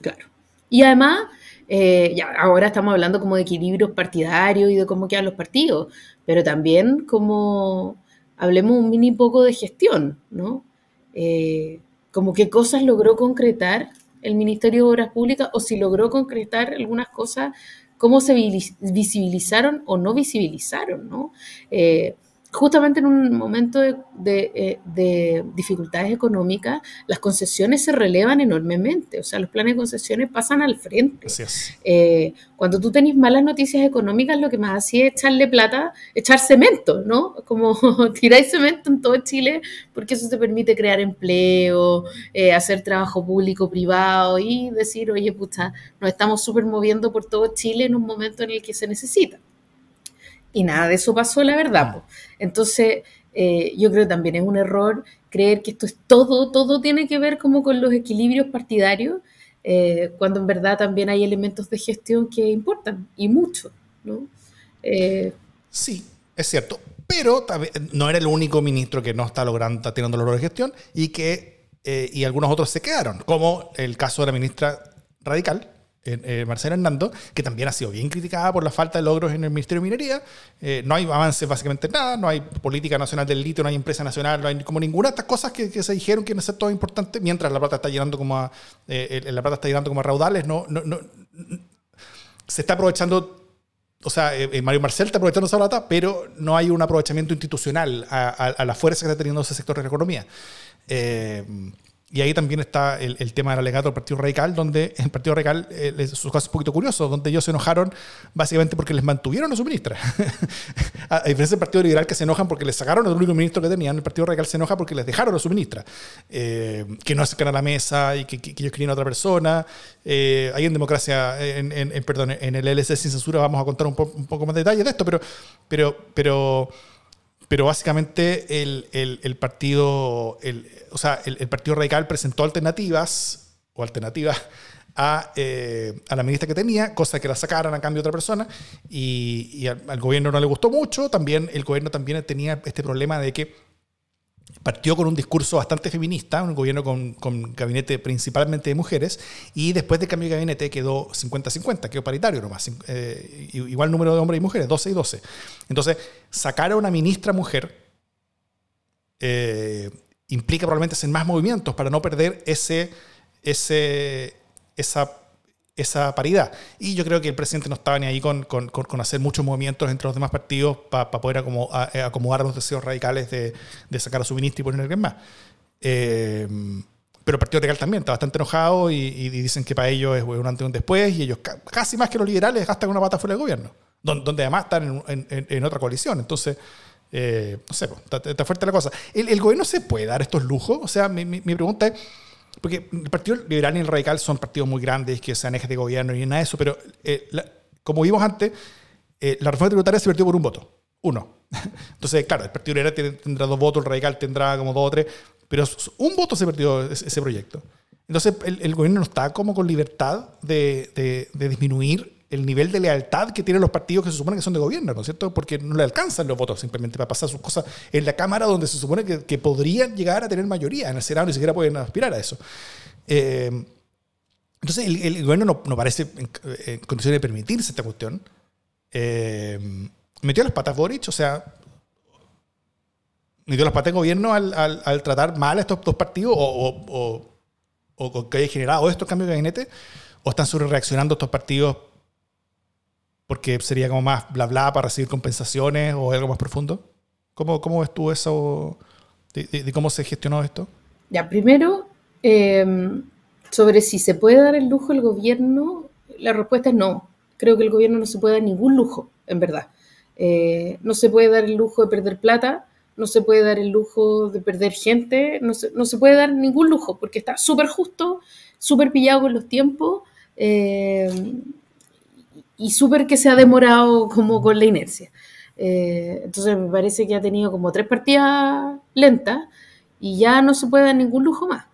Claro. Y además, eh, ya, ahora estamos hablando como de equilibrios partidarios y de cómo quedan los partidos, pero también como hablemos un mini poco de gestión, ¿no? Eh, como qué cosas logró concretar el Ministerio de Obras Públicas o si logró concretar algunas cosas, cómo se visibilizaron o no visibilizaron, ¿no? Eh, justamente en un momento de, eh, dificultades económicas, las concesiones se relevan enormemente, o sea, los planes de concesiones pasan al frente. Eh, cuando tú tenés malas noticias económicas, lo que más hacía es echarle plata, echar cemento, ¿no? Como tiráis cemento en todo Chile, porque eso te permite crear empleo, eh, hacer trabajo público, privado y decir, oye, puta, nos estamos súper moviendo por todo Chile en un momento en el que se necesita y nada de eso pasó, la verdad. Entonces, eh, yo creo que también es un error creer que esto es todo, todo tiene que ver como con los equilibrios partidarios, eh, cuando en verdad también hay elementos de gestión que importan, y mucho, ¿no? Eh, sí, es cierto, pero no era el único ministro que no está logrando, está teniendo logros de gestión, y que y algunos otros se quedaron, como el caso de la ministra radical, eh, Marcela Hernando, que también ha sido bien criticada por la falta de logros en el Ministerio de Minería. Eh, no hay avances básicamente en nada, no hay política nacional del litio, no hay empresa nacional, no hay como ninguna de estas cosas que, se dijeron que no ser todo importante, mientras la plata está llenando como eh, la plata está llenando como raudales, no, no, no, se está aprovechando o sea, Mario Marcel está aprovechando esa plata, pero no hay un aprovechamiento institucional a, la fuerza que está teniendo ese sector de la economía. Y ahí también está el, tema del alegato del Partido Radical, donde el Partido Radical, eh, su caso es un poquito curioso, donde ellos se enojaron básicamente porque les mantuvieron a su ministra. a, diferencia del Partido Liberal que se enojan porque les sacaron al único ministro que tenían, el Partido Radical se enoja porque les dejaron a su ministra, eh, que no acercan a la mesa y que, ellos querían a otra persona. Eh, ahí en democracia, en, en, perdón, en el LSC sin censura vamos a contar un, un poco más de detalles de esto, pero, pero, pero pero básicamente el, el, partido, el, o sea, el, partido radical presentó alternativas o alternativas a, eh, a, la ministra que tenía, cosa que la sacaran a cambio de otra persona, y, y al, gobierno no le gustó mucho. También el gobierno también tenía este problema de que partió con un discurso bastante feminista, un gobierno con, con, gabinete principalmente de mujeres, y después del cambio de gabinete quedó 50-50, quedó paritario nomás, eh, igual número de hombres y mujeres, 12 y 12. Entonces, sacar a una ministra mujer eh, implica probablemente hacer más movimientos para no perder ese, ese, esa esa paridad. Y yo creo que el presidente no estaba ni ahí con, con, con hacer muchos movimientos entre los demás partidos para poder eh, acomodar los deseos radicales de, de, sacar a su ministro y poner a alguien más. Eh, pero el Partido Radical también está bastante enojado y, dicen que para ellos es un antes y un después y ellos casi más que los liberales gastan una pata fuera del gobierno, donde, además están en, en, otra coalición. Entonces, eh, no sé, está, fuerte la cosa. ¿El, ¿El, gobierno se puede dar estos lujos? O sea, mi pregunta es porque el Partido Liberal y el Radical son partidos muy grandes que sean ejes de gobierno y nada de eso, pero eh, como vimos antes, eh, la reforma tributaria se perdió por un voto, uno. Entonces, claro, el Partido Liberal tendrá dos votos, el Radical tendrá como dos o tres, pero un voto se perdió ese, proyecto. Entonces, el, gobierno no está como con libertad de, de, de disminuir el nivel de lealtad que tienen los partidos que se supone que son de gobierno, ¿no es cierto? Porque no le alcanzan los votos simplemente para pasar sus cosas en la Cámara donde se supone que, podrían llegar a tener mayoría. En el Senado ni siquiera pueden aspirar a eso. Eh, entonces el, gobierno no, parece en, condiciones de permitirse esta cuestión. Eh, metió las patas Boric, o sea, metió las patas el gobierno al, tratar mal a estos dos partidos o, o, que haya generado estos cambios de gabinete, o están sobre reaccionando estos partidos porque sería como más bla bla para recibir compensaciones o algo más profundo. ¿Cómo, cómo ves tú eso de, cómo se gestionó esto? Ya, primero, em, sobre si se puede dar el lujo el gobierno, la respuesta es no. Creo que el gobierno no se puede dar ningún lujo, en verdad. Eh, no se puede dar el lujo de perder plata, no se puede dar el lujo de perder gente, no se, no se puede dar ningún lujo, porque está súper justo, súper pillado con los tiempos. Eh, y súper que se ha demorado como con la inercia. Eh, entonces me parece que ha tenido como tres partidas lentas y ya no se puede dar ningún lujo más.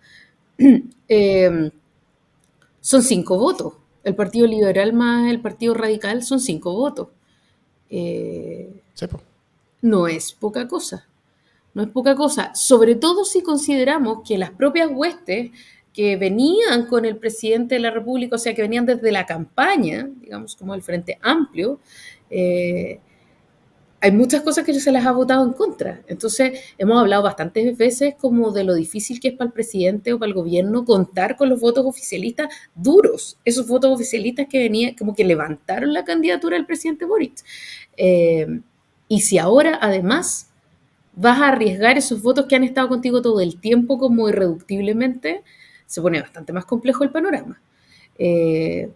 Eh, son cinco votos. El Partido Liberal más el Partido Radical son cinco votos. Eh, no es poca cosa. No es poca cosa. Sobre todo si consideramos que las propias huestes que venían con el presidente de la República, o sea, que venían desde la campaña, digamos, como el Frente Amplio, eh, hay muchas cosas que se las ha votado en contra. Entonces, hemos hablado bastantes veces como de lo difícil que es para el presidente o para el gobierno contar con los votos oficialistas duros, esos votos oficialistas que venían, como que levantaron la candidatura del presidente Boric. Eh, y si ahora, además, vas a arriesgar esos votos que han estado contigo todo el tiempo como irreductiblemente, se pone bastante más complejo el panorama. Eh,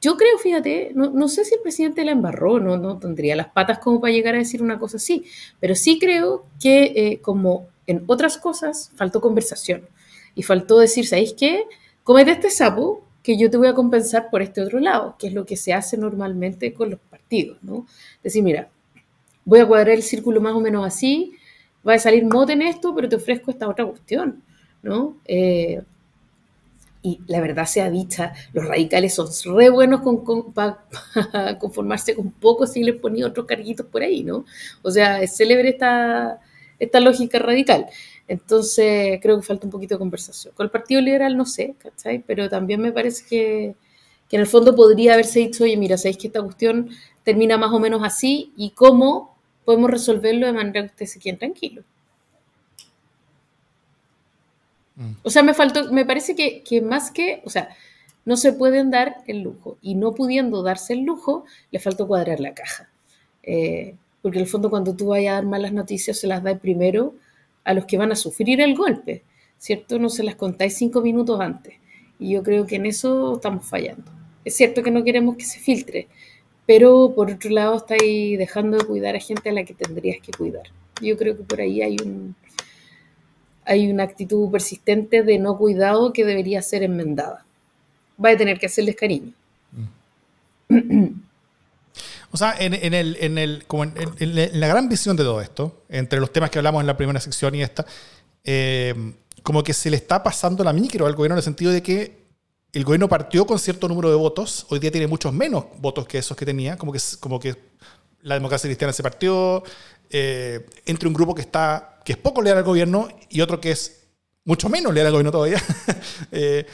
yo creo, fíjate, no, sé si el presidente la embarró, no, no tendría las patas como para llegar a decir una cosa así, pero sí creo que eh, como en otras cosas faltó conversación y faltó decir, ¿sabéis qué? Comete este sapo que yo te voy a compensar por este otro lado, que es lo que se hace normalmente con los partidos, ¿no? Decir, mira, voy a cuadrar el círculo más o menos así, va a salir mote en esto, pero te ofrezco esta otra cuestión, ¿no? Eh, y la verdad sea dicha, los radicales son re buenos para conformarse con poco si les ponía otros carguitos por ahí, ¿no? O sea, es célebre esta, esta lógica radical. Entonces, creo que falta un poquito de conversación. Con el Partido Liberal no sé, ¿cachai? Pero también me parece que, que en el fondo podría haberse dicho, oye, mira, sabéis que esta cuestión termina más o menos así y cómo podemos resolverlo de manera que ustedes se queden tranquilos. O sea, me faltó, me parece que, más que, o sea, no se pueden dar el lujo y no pudiendo darse el lujo, le faltó cuadrar la caja. Eh, porque en el fondo cuando tú vayas a dar malas noticias se las da primero a los que van a sufrir el golpe, ¿cierto? No se las contáis cinco minutos antes. Y yo creo que en eso estamos fallando. Es cierto que no queremos que se filtre, pero por otro lado estáis dejando de cuidar a gente a la que tendrías que cuidar. Yo creo que por ahí hay un, hay una actitud persistente de no cuidado que debería ser enmendada. Va a tener que hacerles cariño. O sea, en, el, en, el, como en, la gran visión de todo esto, entre los temas que hablamos en la primera sección y esta, eh, como que se le está pasando la micro al gobierno en el sentido de que el gobierno partió con cierto número de votos, hoy día tiene muchos menos votos que esos que tenía, como que, como que la democracia cristiana se partió, eh, entre un grupo que está que es poco leal al gobierno y otro que es mucho menos leal al gobierno todavía.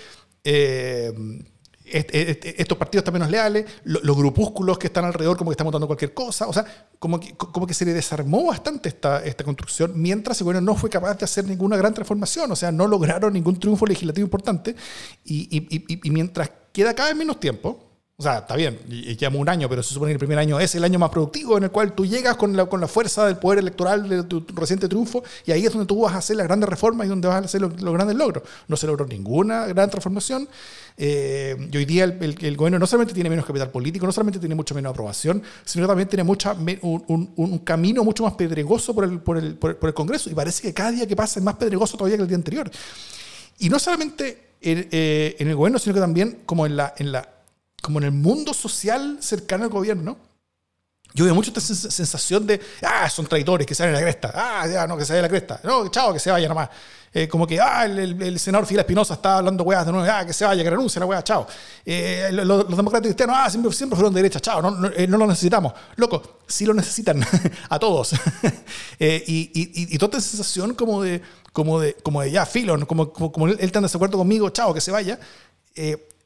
Eh, eh, estos partidos están menos leales, los, grupúsculos que están alrededor como que están montando cualquier cosa, o sea, como que, como que se le desarmó bastante esta, esta construcción, mientras el gobierno no fue capaz de hacer ninguna gran transformación, o sea, no lograron ningún triunfo legislativo importante, y, y mientras queda cada vez menos tiempo, o sea, está bien, y, llevamos un año, pero se supone que el primer año es el año más productivo en el cual tú llegas con la, con la fuerza del poder electoral de tu, reciente triunfo y ahí es donde tú vas a hacer las grandes reformas y donde vas a hacer los, grandes logros. No se logró ninguna gran transformación. Eh, y hoy día el, el, gobierno no solamente tiene menos capital político, no solamente tiene mucho menos aprobación, sino también tiene mucha, un, un, camino mucho más pedregoso por el, por, el, por, el, Congreso. Y parece que cada día que pasa es más pedregoso todavía que el día anterior. Y no solamente en, eh, en el gobierno, sino que también como en la, en la como en el mundo social cercano al gobierno, yo veo mucho esta sensación de, ah, son traidores, que vayan a la cresta, ah, ya, no, que se a la cresta, no, chao, que se vaya nomás. Eh, como que, ah, el, senador Fidel Espinosa está hablando weas de nuevo, ah, que se vaya, que renuncie la wea, chao. Eh, los, demócratas cristianos, ah, siempre, siempre fueron de derecha, chao, no, no, eh, lo necesitamos. Loco, sí lo necesitan, a todos. y, y, y, toda esta sensación como de, como de, como de ya, filo, como, como, como él, está en desacuerdo conmigo, chao, que se vaya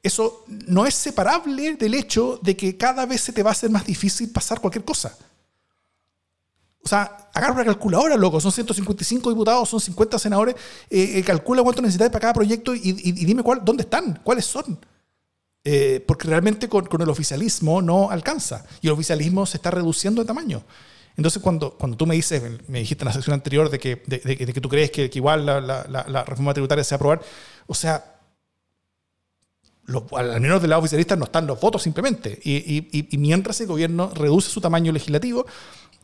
eso no es separable del hecho de que cada vez se te va a hacer más difícil pasar cualquier cosa. O sea, agarra una calculadora, loco. Son 155 diputados, son 50 senadores. Eh, eh, calcula cuánto necesitas para cada proyecto y, dime cuál, dónde están, cuáles son. Eh, porque realmente con, el oficialismo no alcanza. Y el oficialismo se está reduciendo de tamaño. Entonces, cuando, cuando tú me dices, me dijiste en la sección anterior de que, de, que tú crees que, igual la, la, la, reforma tributaria se va a aprobar, o sea, al menos del lado oficialista no están los votos simplemente. Y, mientras el gobierno reduce su tamaño legislativo,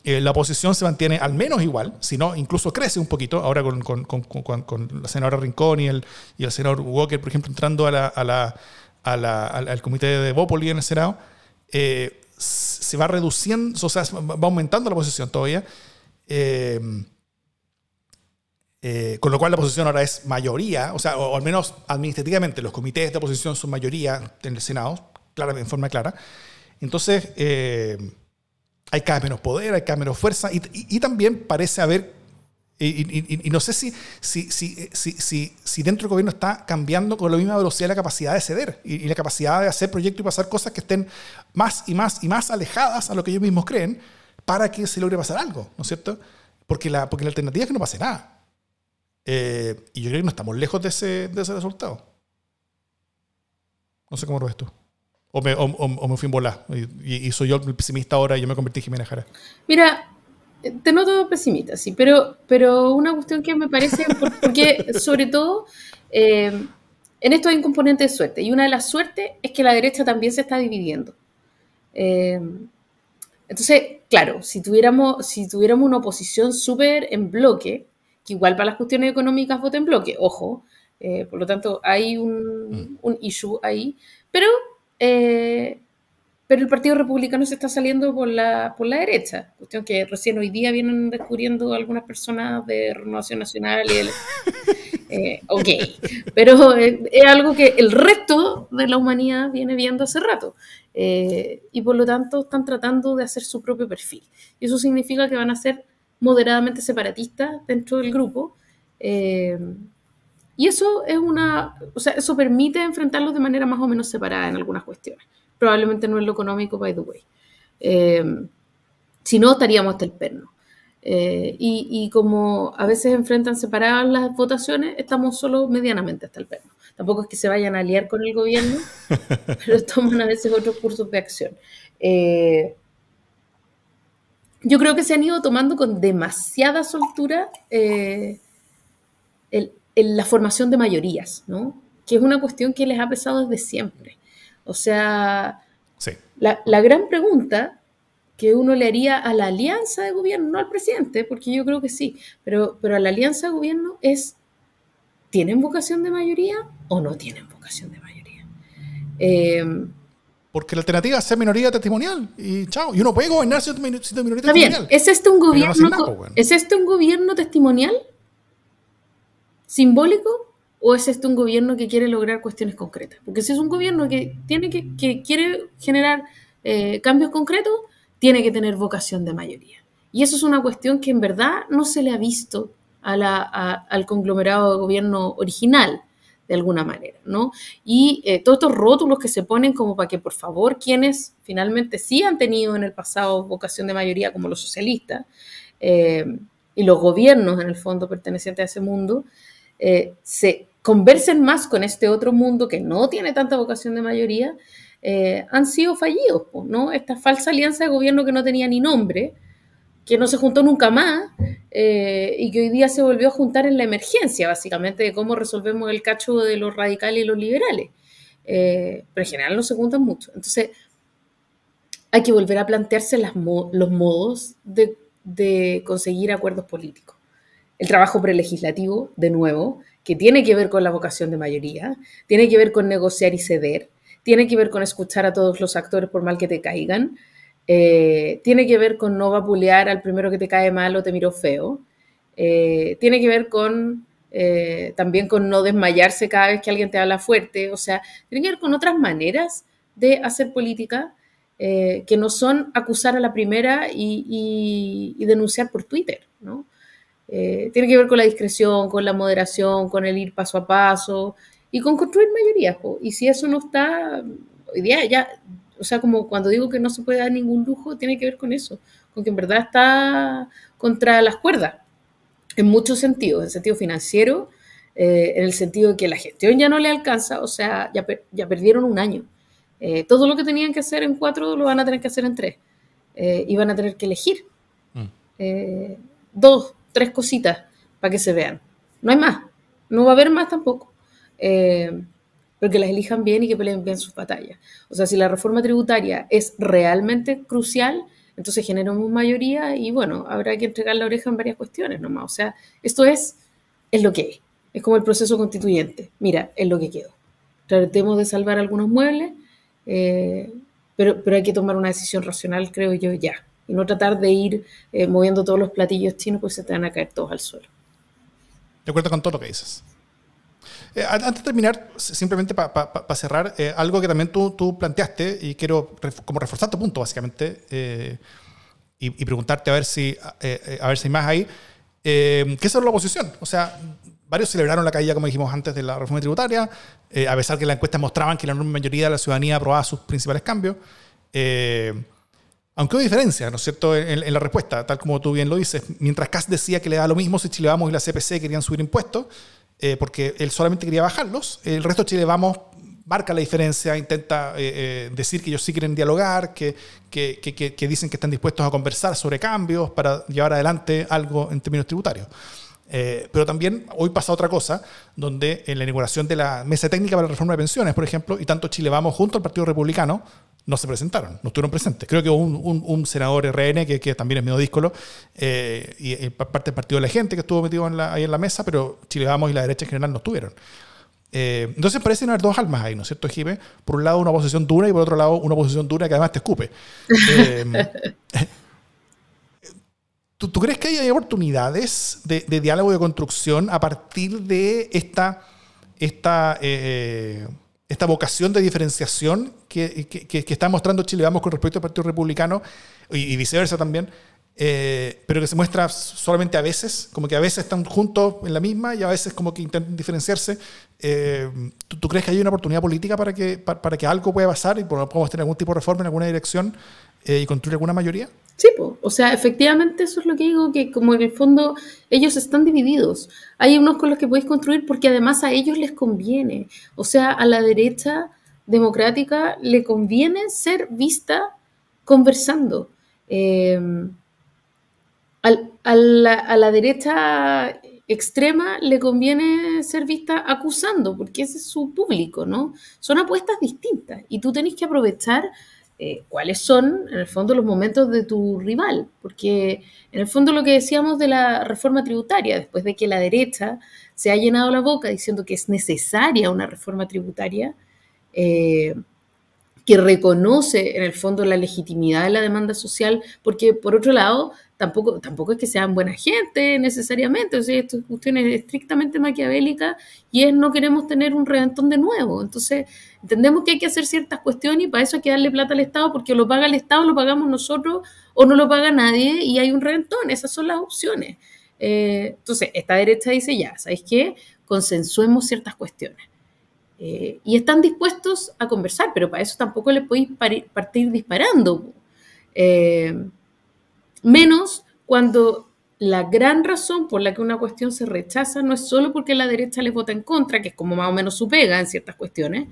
eh, la oposición se mantiene al menos igual, si no, incluso crece un poquito, ahora con, con, con, la senadora Rincón y el, y el senador Walker, por ejemplo, entrando a la, a al, comité de Bópoli en el Senado, eh, se va reduciendo, o sea, va aumentando la oposición todavía. Eh, eh, con lo cual la oposición ahora es mayoría, o sea, o, al menos administrativamente los comités de oposición son mayoría en el Senado, claro, en forma clara. Entonces, eh, hay cada vez menos poder, hay cada vez menos fuerza y, también parece haber Y, no sé si, si, si, si, si, dentro del gobierno está cambiando con la misma velocidad la capacidad de ceder y, la capacidad de hacer proyectos y pasar cosas que estén más y más y más alejadas a lo que ellos mismos creen para que se logre pasar algo, ¿no es cierto? Porque la, porque la alternativa es que no pase nada. Eh, y yo creo que no estamos lejos de ese, de ese resultado. No sé cómo lo ves tú. O me, o, me fui en bola. Y, soy yo el pesimista ahora y yo me convertí en Jimena Jara. Mira, te noto pesimista, sí, pero, pero una cuestión que me parece, porque sobre todo eh, en esto hay un componente de suerte, y una de las suertes es que la derecha también se está dividiendo. Eh, entonces, claro, si tuviéramos, si tuviéramos una oposición súper en bloque, que igual para las cuestiones económicas vote en bloque, ojo, eh, por lo tanto hay un, mm. un issue ahí, pero pero el Partido Republicano se está saliendo por la, por la derecha, cuestión que recién hoy día vienen descubriendo algunas personas de Renovación Nacional y el, eh, ok, pero eh, es algo que el resto de la humanidad viene viendo hace rato eh, y por lo tanto están tratando de hacer su propio perfil. Y eso significa que van a ser moderadamente separatistas dentro del grupo. y eso es una, o sea, eso permite enfrentarlos de manera más o menos separada en algunas cuestiones probablemente no es lo económico, by the way. Eh, si no, estaríamos hasta el perno. Eh, y, como a veces enfrentan separadas las votaciones, estamos solo medianamente hasta el perno. Tampoco es que se vayan a aliar con el gobierno, pero toman a veces otros cursos de acción. Eh, yo creo que se han ido tomando con demasiada soltura la formación de mayorías, ¿no? que es una cuestión que les ha pesado desde siempre. O sea, la, gran pregunta que uno le haría a la alianza de gobierno, no al presidente, porque yo creo que sí, pero, pero a la alianza de gobierno es, ¿tienen vocación de mayoría o no tienen vocación de mayoría? Em, porque la alternativa es ser minoría testimonial y chao. Y uno puede gobernar siendo minoría testimonial. Bien. ¿Es este un gobierno, ¿es este un gobierno testimonial? ¿Simbólico? ¿O es este un gobierno que quiere lograr cuestiones concretas? Porque si es un gobierno que, tiene que, quiere generar eh, cambios concretos, tiene que tener vocación de mayoría. Y eso es una cuestión que en verdad no se le ha visto al conglomerado de gobierno original, de alguna manera, ¿no? Y eh, todos estos rótulos que se ponen como para que, por favor, quienes finalmente sí han tenido en el pasado vocación de mayoría, como los socialistas, eh, y los gobiernos, en el fondo, pertenecientes a ese mundo, se conversen más con este otro mundo que no tiene tanta vocación de mayoría, eh, han sido fallidos, ¿no? Esta falsa alianza de gobierno que no tenía ni nombre, que no se juntó nunca más eh, y que hoy día se volvió a juntar en la emergencia, básicamente, de cómo resolvemos el cacho de los radicales y los liberales. Eh, pero en general no se juntan mucho. Entonces, hay que volver a plantearse los modos de, de conseguir acuerdos políticos. El trabajo prelegislativo, de nuevo, que tiene que ver con la vocación de mayoría, tiene que ver con negociar y ceder, tiene que ver con escuchar a todos los actores por mal que te caigan, eh, tiene que ver con no vapulear al primero que te cae mal o te miro feo, eh, tiene que ver con eh, también con no desmayarse cada vez que alguien te habla fuerte, o sea, tiene que ver con otras maneras de hacer política que no son acusar a la primera y, denunciar por Twitter, ¿no? Tiene que ver con la discreción, con la moderación, con el ir paso a paso y con construir mayorías. Y si eso no está, hoy día ya, o sea, como cuando digo que no se puede dar ningún lujo, tiene que ver con eso, con que en verdad está contra las cuerdas, en muchos sentidos, en el sentido financiero, eh, en el sentido de que la gestión ya no le alcanza, o sea, ya, ya perdieron un año. Eh, todo lo que tenían que hacer en cuatro lo van a tener que hacer en tres. y van a tener que elegir. Mm. dos, tres cositas para que se vean. No hay más. No va a haber más tampoco. Pero que las elijan bien y que peleen bien sus batallas. O sea, si la reforma tributaria es realmente crucial, entonces generamos mayoría y bueno, habrá que entregar la oreja en varias cuestiones nomás. O sea, esto es, es lo que es. Es como el proceso constituyente. Mira, es lo que quedó. Tratemos de salvar algunos muebles, eh, pero, pero hay que tomar una decisión racional, creo yo, ya y no tratar de ir eh, moviendo todos los platillos chinos, pues se te van a caer todos al suelo. De acuerdo con todo lo que dices. Eh, antes de terminar, simplemente para cerrar, eh, algo que también tú, tú, planteaste y quiero como reforzar tu punto, básicamente, y, preguntarte a ver si, a ver si hay más ahí. eh, esa es la oposición. O sea, varios celebraron la caída, como dijimos antes, de la reforma tributaria, a pesar que las encuestas mostraban que la enorme mayoría de la ciudadanía aprobaba sus principales cambios. aunque hay diferencia, ¿no es cierto?, en, la respuesta, tal como tú bien lo dices. Mientras Kass decía que le da lo mismo si Chile Vamos y la CPC querían subir impuestos, porque él solamente quería bajarlos, el resto de Chile Vamos marca la diferencia, intenta eh, eh, decir que ellos sí quieren dialogar, que, que, que, dicen que están dispuestos a conversar sobre cambios para llevar adelante algo en términos tributarios. Eh, pero también hoy pasa otra cosa, donde en la inauguración de la mesa técnica para la reforma de pensiones, por ejemplo, y tanto Chile Vamos junto al Partido Republicano, no se presentaron, no estuvieron presentes. Creo que hubo un, un, senador RN, que, que, también es medio díscolo, y, parte del Partido de la Gente que estuvo metido ahí en la mesa, pero Chile Vamos y la derecha en general no estuvieron. Eh, entonces parecen haber dos almas ahí, ¿no es cierto, Jime? Por un lado una oposición dura y por otro lado una oposición dura que además te escupe. Eh, ¿tú, crees que hay oportunidades de, diálogo y de construcción a partir de esta, esta, eh, esta vocación de diferenciación que, que, está mostrando Chile Vamos con respecto al Partido Republicano y viceversa también? Eh, pero que se muestra solamente a veces, como que a veces están juntos en la misma y a veces como que intentan diferenciarse. Eh, ¿tú, crees que hay una oportunidad política para que, para, que algo pueda pasar y podamos tener algún tipo de reforma en alguna dirección eh, y construir alguna mayoría? Sí, o sea, efectivamente eso es lo que digo, que como en el fondo ellos están divididos. Hay unos con los que podéis construir porque además a ellos les conviene. O sea, a la derecha democrática le conviene ser vista conversando. Eh, a, la, derecha extrema le conviene ser vista acusando, porque ese es su público, ¿no? Son apuestas distintas y tú tenés que aprovechar eh, cuáles son, en el fondo, los momentos de tu rival, porque en el fondo lo que decíamos de la reforma tributaria, después de que la derecha se ha llenado la boca diciendo que es necesaria una reforma tributaria, eh, que reconoce en el fondo la legitimidad de la demanda social, porque por otro lado, tampoco, tampoco es que sean buena gente necesariamente, o sea, esto es cuestión estrictamente maquiavélica y es no queremos tener un reventón de nuevo. Entonces, entendemos que hay que hacer ciertas cuestiones y para eso hay que darle plata al Estado, porque lo paga el Estado, lo pagamos nosotros, o no lo paga nadie y hay un reventón. Esas son las opciones. Eh, entonces, esta derecha dice ya, ¿sabéis qué? Consensuemos ciertas cuestiones. Eh, y están dispuestos a conversar, pero para eso tampoco le podéis partir disparando. Eh, Menos cuando la gran razón por la que una cuestión se rechaza no es solo porque la derecha les vota en contra, que es como más o menos su pega en ciertas cuestiones.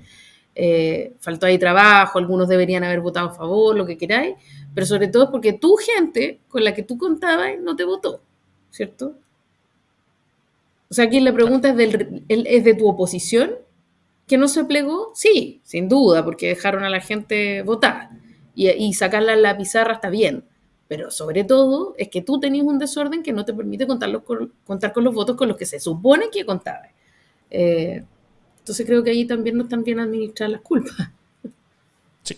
Eh, faltó ahí trabajo, algunos deberían haber votado a favor, lo que queráis, pero sobre todo porque tu gente con la que tú contabas no te votó, ¿cierto? O sea, aquí la pregunta es, del, ¿es de tu oposición que no se plegó? Sí, sin duda, porque dejaron a la gente votar y, y sacarla en la pizarra está bien pero sobre todo es que tú tenías un desorden que no te permite contar, con, contar con los votos con los que se supone que contabas. Eh, entonces creo que ahí también no están bien administradas las culpas. Sí.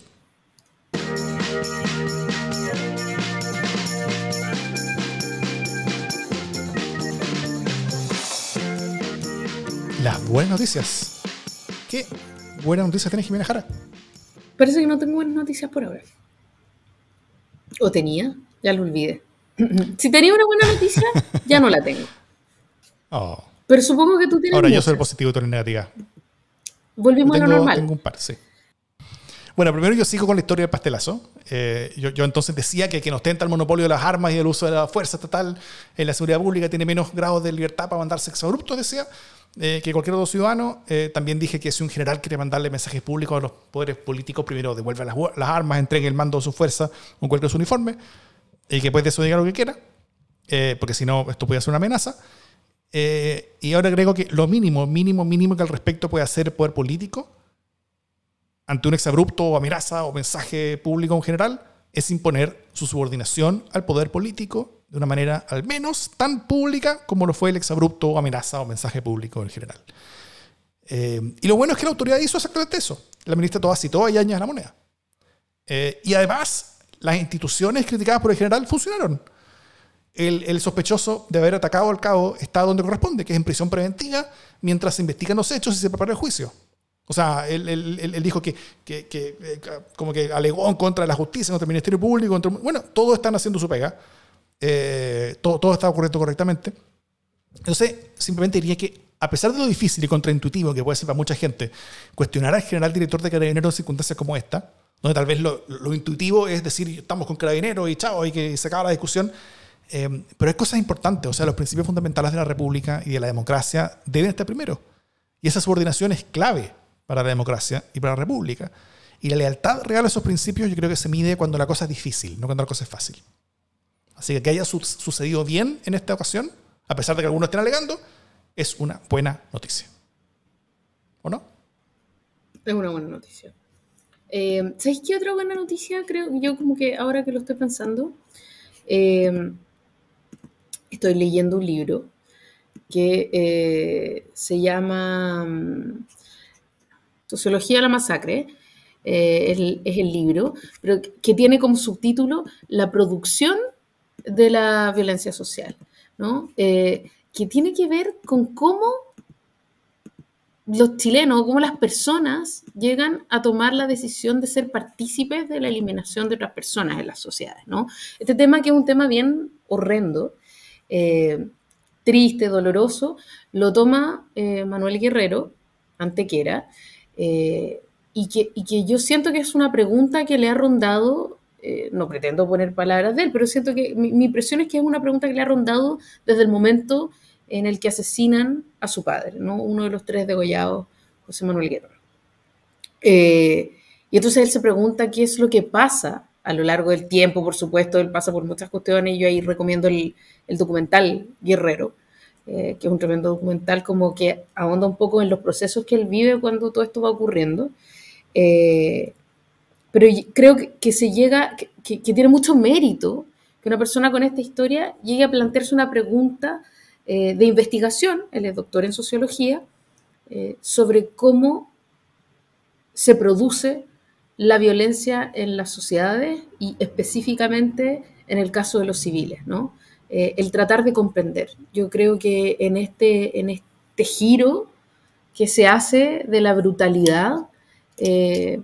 Las buenas noticias. ¿Qué buenas noticias tiene Jimena Jara? Parece que no tengo buenas noticias por ahora. ¿O tenía? Ya lo olvidé. si tenía una buena noticia, ya no la tengo. Oh. Pero supongo que tú tienes. Ahora yo soy el positivo y tú eres negativa. Volvimos a lo normal. Tengo un par, sí. Bueno, primero yo sigo con la historia del pastelazo. Eh, yo, yo, entonces decía que quien ostenta el monopolio de las armas y el uso de la fuerza estatal en la seguridad pública tiene menos grados de libertad para mandarse exabruptos, decía. Eh, que cualquier otro ciudadano. Eh, también dije que si un general quiere mandarle mensajes públicos a los poderes políticos, primero devuelva las, armas, entregue el mando de su fuerza o cualquier su uniforme, y que después de eso diga lo que quiera, eh, porque si no, esto puede ser una amenaza. y ahora agrego que lo mínimo, mínimo, mínimo que al respecto puede hacer el poder político ante un exabrupto o amenaza o mensaje público en general es imponer su subordinación al poder político de una manera al menos tan pública como lo fue el exabrupto amenaza o mensaje público en general. Eh, y lo bueno es que la autoridad hizo exactamente eso. La ministra Todas citó a Yañez la moneda. Eh, y además, las instituciones criticadas por el general funcionaron. El, sospechoso de haber atacado al cabo está donde corresponde, que es en prisión preventiva, mientras se investigan los hechos y se prepara el juicio. O sea, él, dijo que, que, eh, como que alegó en contra de la justicia, contra el Ministerio Público. bueno, todos están haciendo su pega. eh, todo, todo está ocurriendo correctamente. Entonces, simplemente diría que, a pesar de lo difícil y contraintuitivo que puede ser para mucha gente, cuestionar al general director de Carabineros en circunstancias como esta, donde tal vez lo, lo intuitivo es decir, estamos con Carabineros y chao, hay que sacar la discusión. Eh, pero hay cosas importantes, o sea, los principios fundamentales de la República y de la democracia deben estar primero. Y esa subordinación es clave para la democracia y para la República. Y la lealtad real a esos principios yo creo que se mide cuando la cosa es difícil, no cuando la cosa es fácil. Así que que haya su sucedido bien en esta ocasión, a pesar de que algunos estén alegando, es una buena noticia. ¿O no? Es una buena noticia. Eh, ¿Sabéis qué otra buena noticia? Creo yo como que ahora que lo estoy pensando, eh, estoy leyendo un libro que eh, se llama mm, Sociología de la Masacre. es, el, es, el, libro, pero que tiene como subtítulo La producción de la violencia social, ¿no? Eh, que tiene que ver con cómo los chilenos, cómo las personas llegan a tomar la decisión de ser partícipes de la eliminación de otras personas en las sociedades, ¿no? Este tema que es un tema bien horrendo, eh, triste, doloroso, lo toma eh, Manuel Guerrero, Antequera, eh, y, que, y que yo siento que es una pregunta que le ha rondado eh, no pretendo poner palabras de él, pero siento que mi, mi, impresión es que es una pregunta que le ha rondado desde el momento en el que asesinan a su padre, ¿no? uno de los tres degollados, José Manuel Guerrero. Eh, y entonces él se pregunta qué es lo que pasa a lo largo del tiempo, por supuesto, él pasa por muchas cuestiones, y yo ahí recomiendo el, el documental Guerrero, eh, que es un tremendo documental como que ahonda un poco en los procesos que él vive cuando todo esto va ocurriendo. Eh, pero creo que, se llega, que, tiene mucho mérito que una persona con esta historia llegue a plantearse una pregunta eh, de investigación, él es doctor en sociología, sobre cómo se produce la violencia en las sociedades y específicamente en el caso de los civiles, ¿no? Eh, el tratar de comprender. Yo creo que en este, en este giro que se hace de la brutalidad, eh,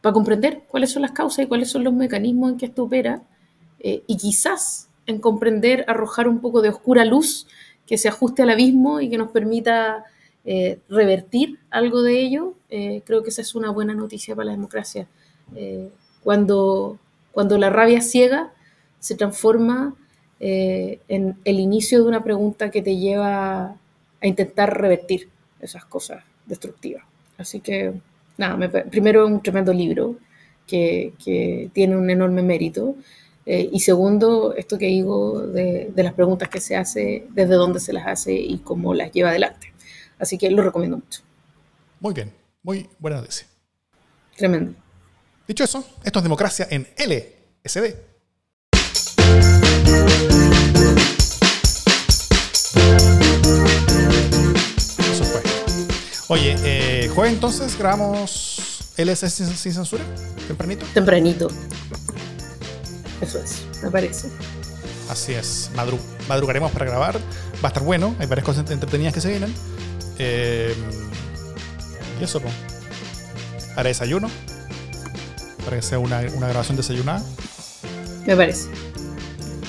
para comprender cuáles son las causas y cuáles son los mecanismos en que esto opera eh, y quizás en comprender, arrojar un poco de oscura luz que se ajuste al abismo y que nos permita revertir algo de ello, creo que esa es una buena noticia para la democracia. Cuando, cuando la rabia ciega se transforma eh, en el inicio de una pregunta que te lleva a intentar revertir esas cosas destructivas. Así que nada, me, primero un tremendo libro que, que, tiene un enorme mérito. Eh, y segundo, esto que digo de, de, las preguntas que se hace, desde dónde se las hace y cómo las lleva adelante. Así que lo recomiendo mucho. Muy bien, muy buena noticia. Tremendo. Dicho eso, esto es democracia en LSD. Oye, eh, jueves entonces grabamos LSD sin, sin censura, tempranito. Tempranito. Eso es, me parece. Así es, Madru madrugaremos para grabar. Va a estar bueno, hay varias cosas entretenidas que se vienen. Eh, y eso, pues. Haré desayuno. Para que sea una, una grabación desayunada. Me parece.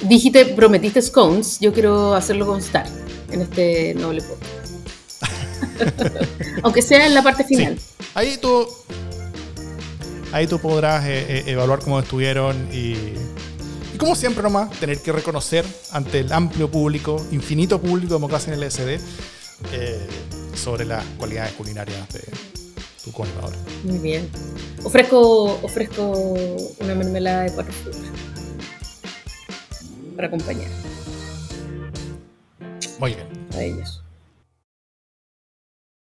Dijiste, prometiste scones, yo quiero hacerlo constar en este noble podcast. Aunque sea en la parte final. Sí. Ahí tú. Ahí tú podrás eh, eh, evaluar cómo estuvieron y, y como siempre nomás, tener que reconocer ante el amplio público, infinito público de democracia en el SD, eh, sobre las cualidades culinarias de tu coordinador. Muy bien. Ofrezco, ofrezco una mermelada de cuatro frutas para acompañar. Muy bien. A ellos.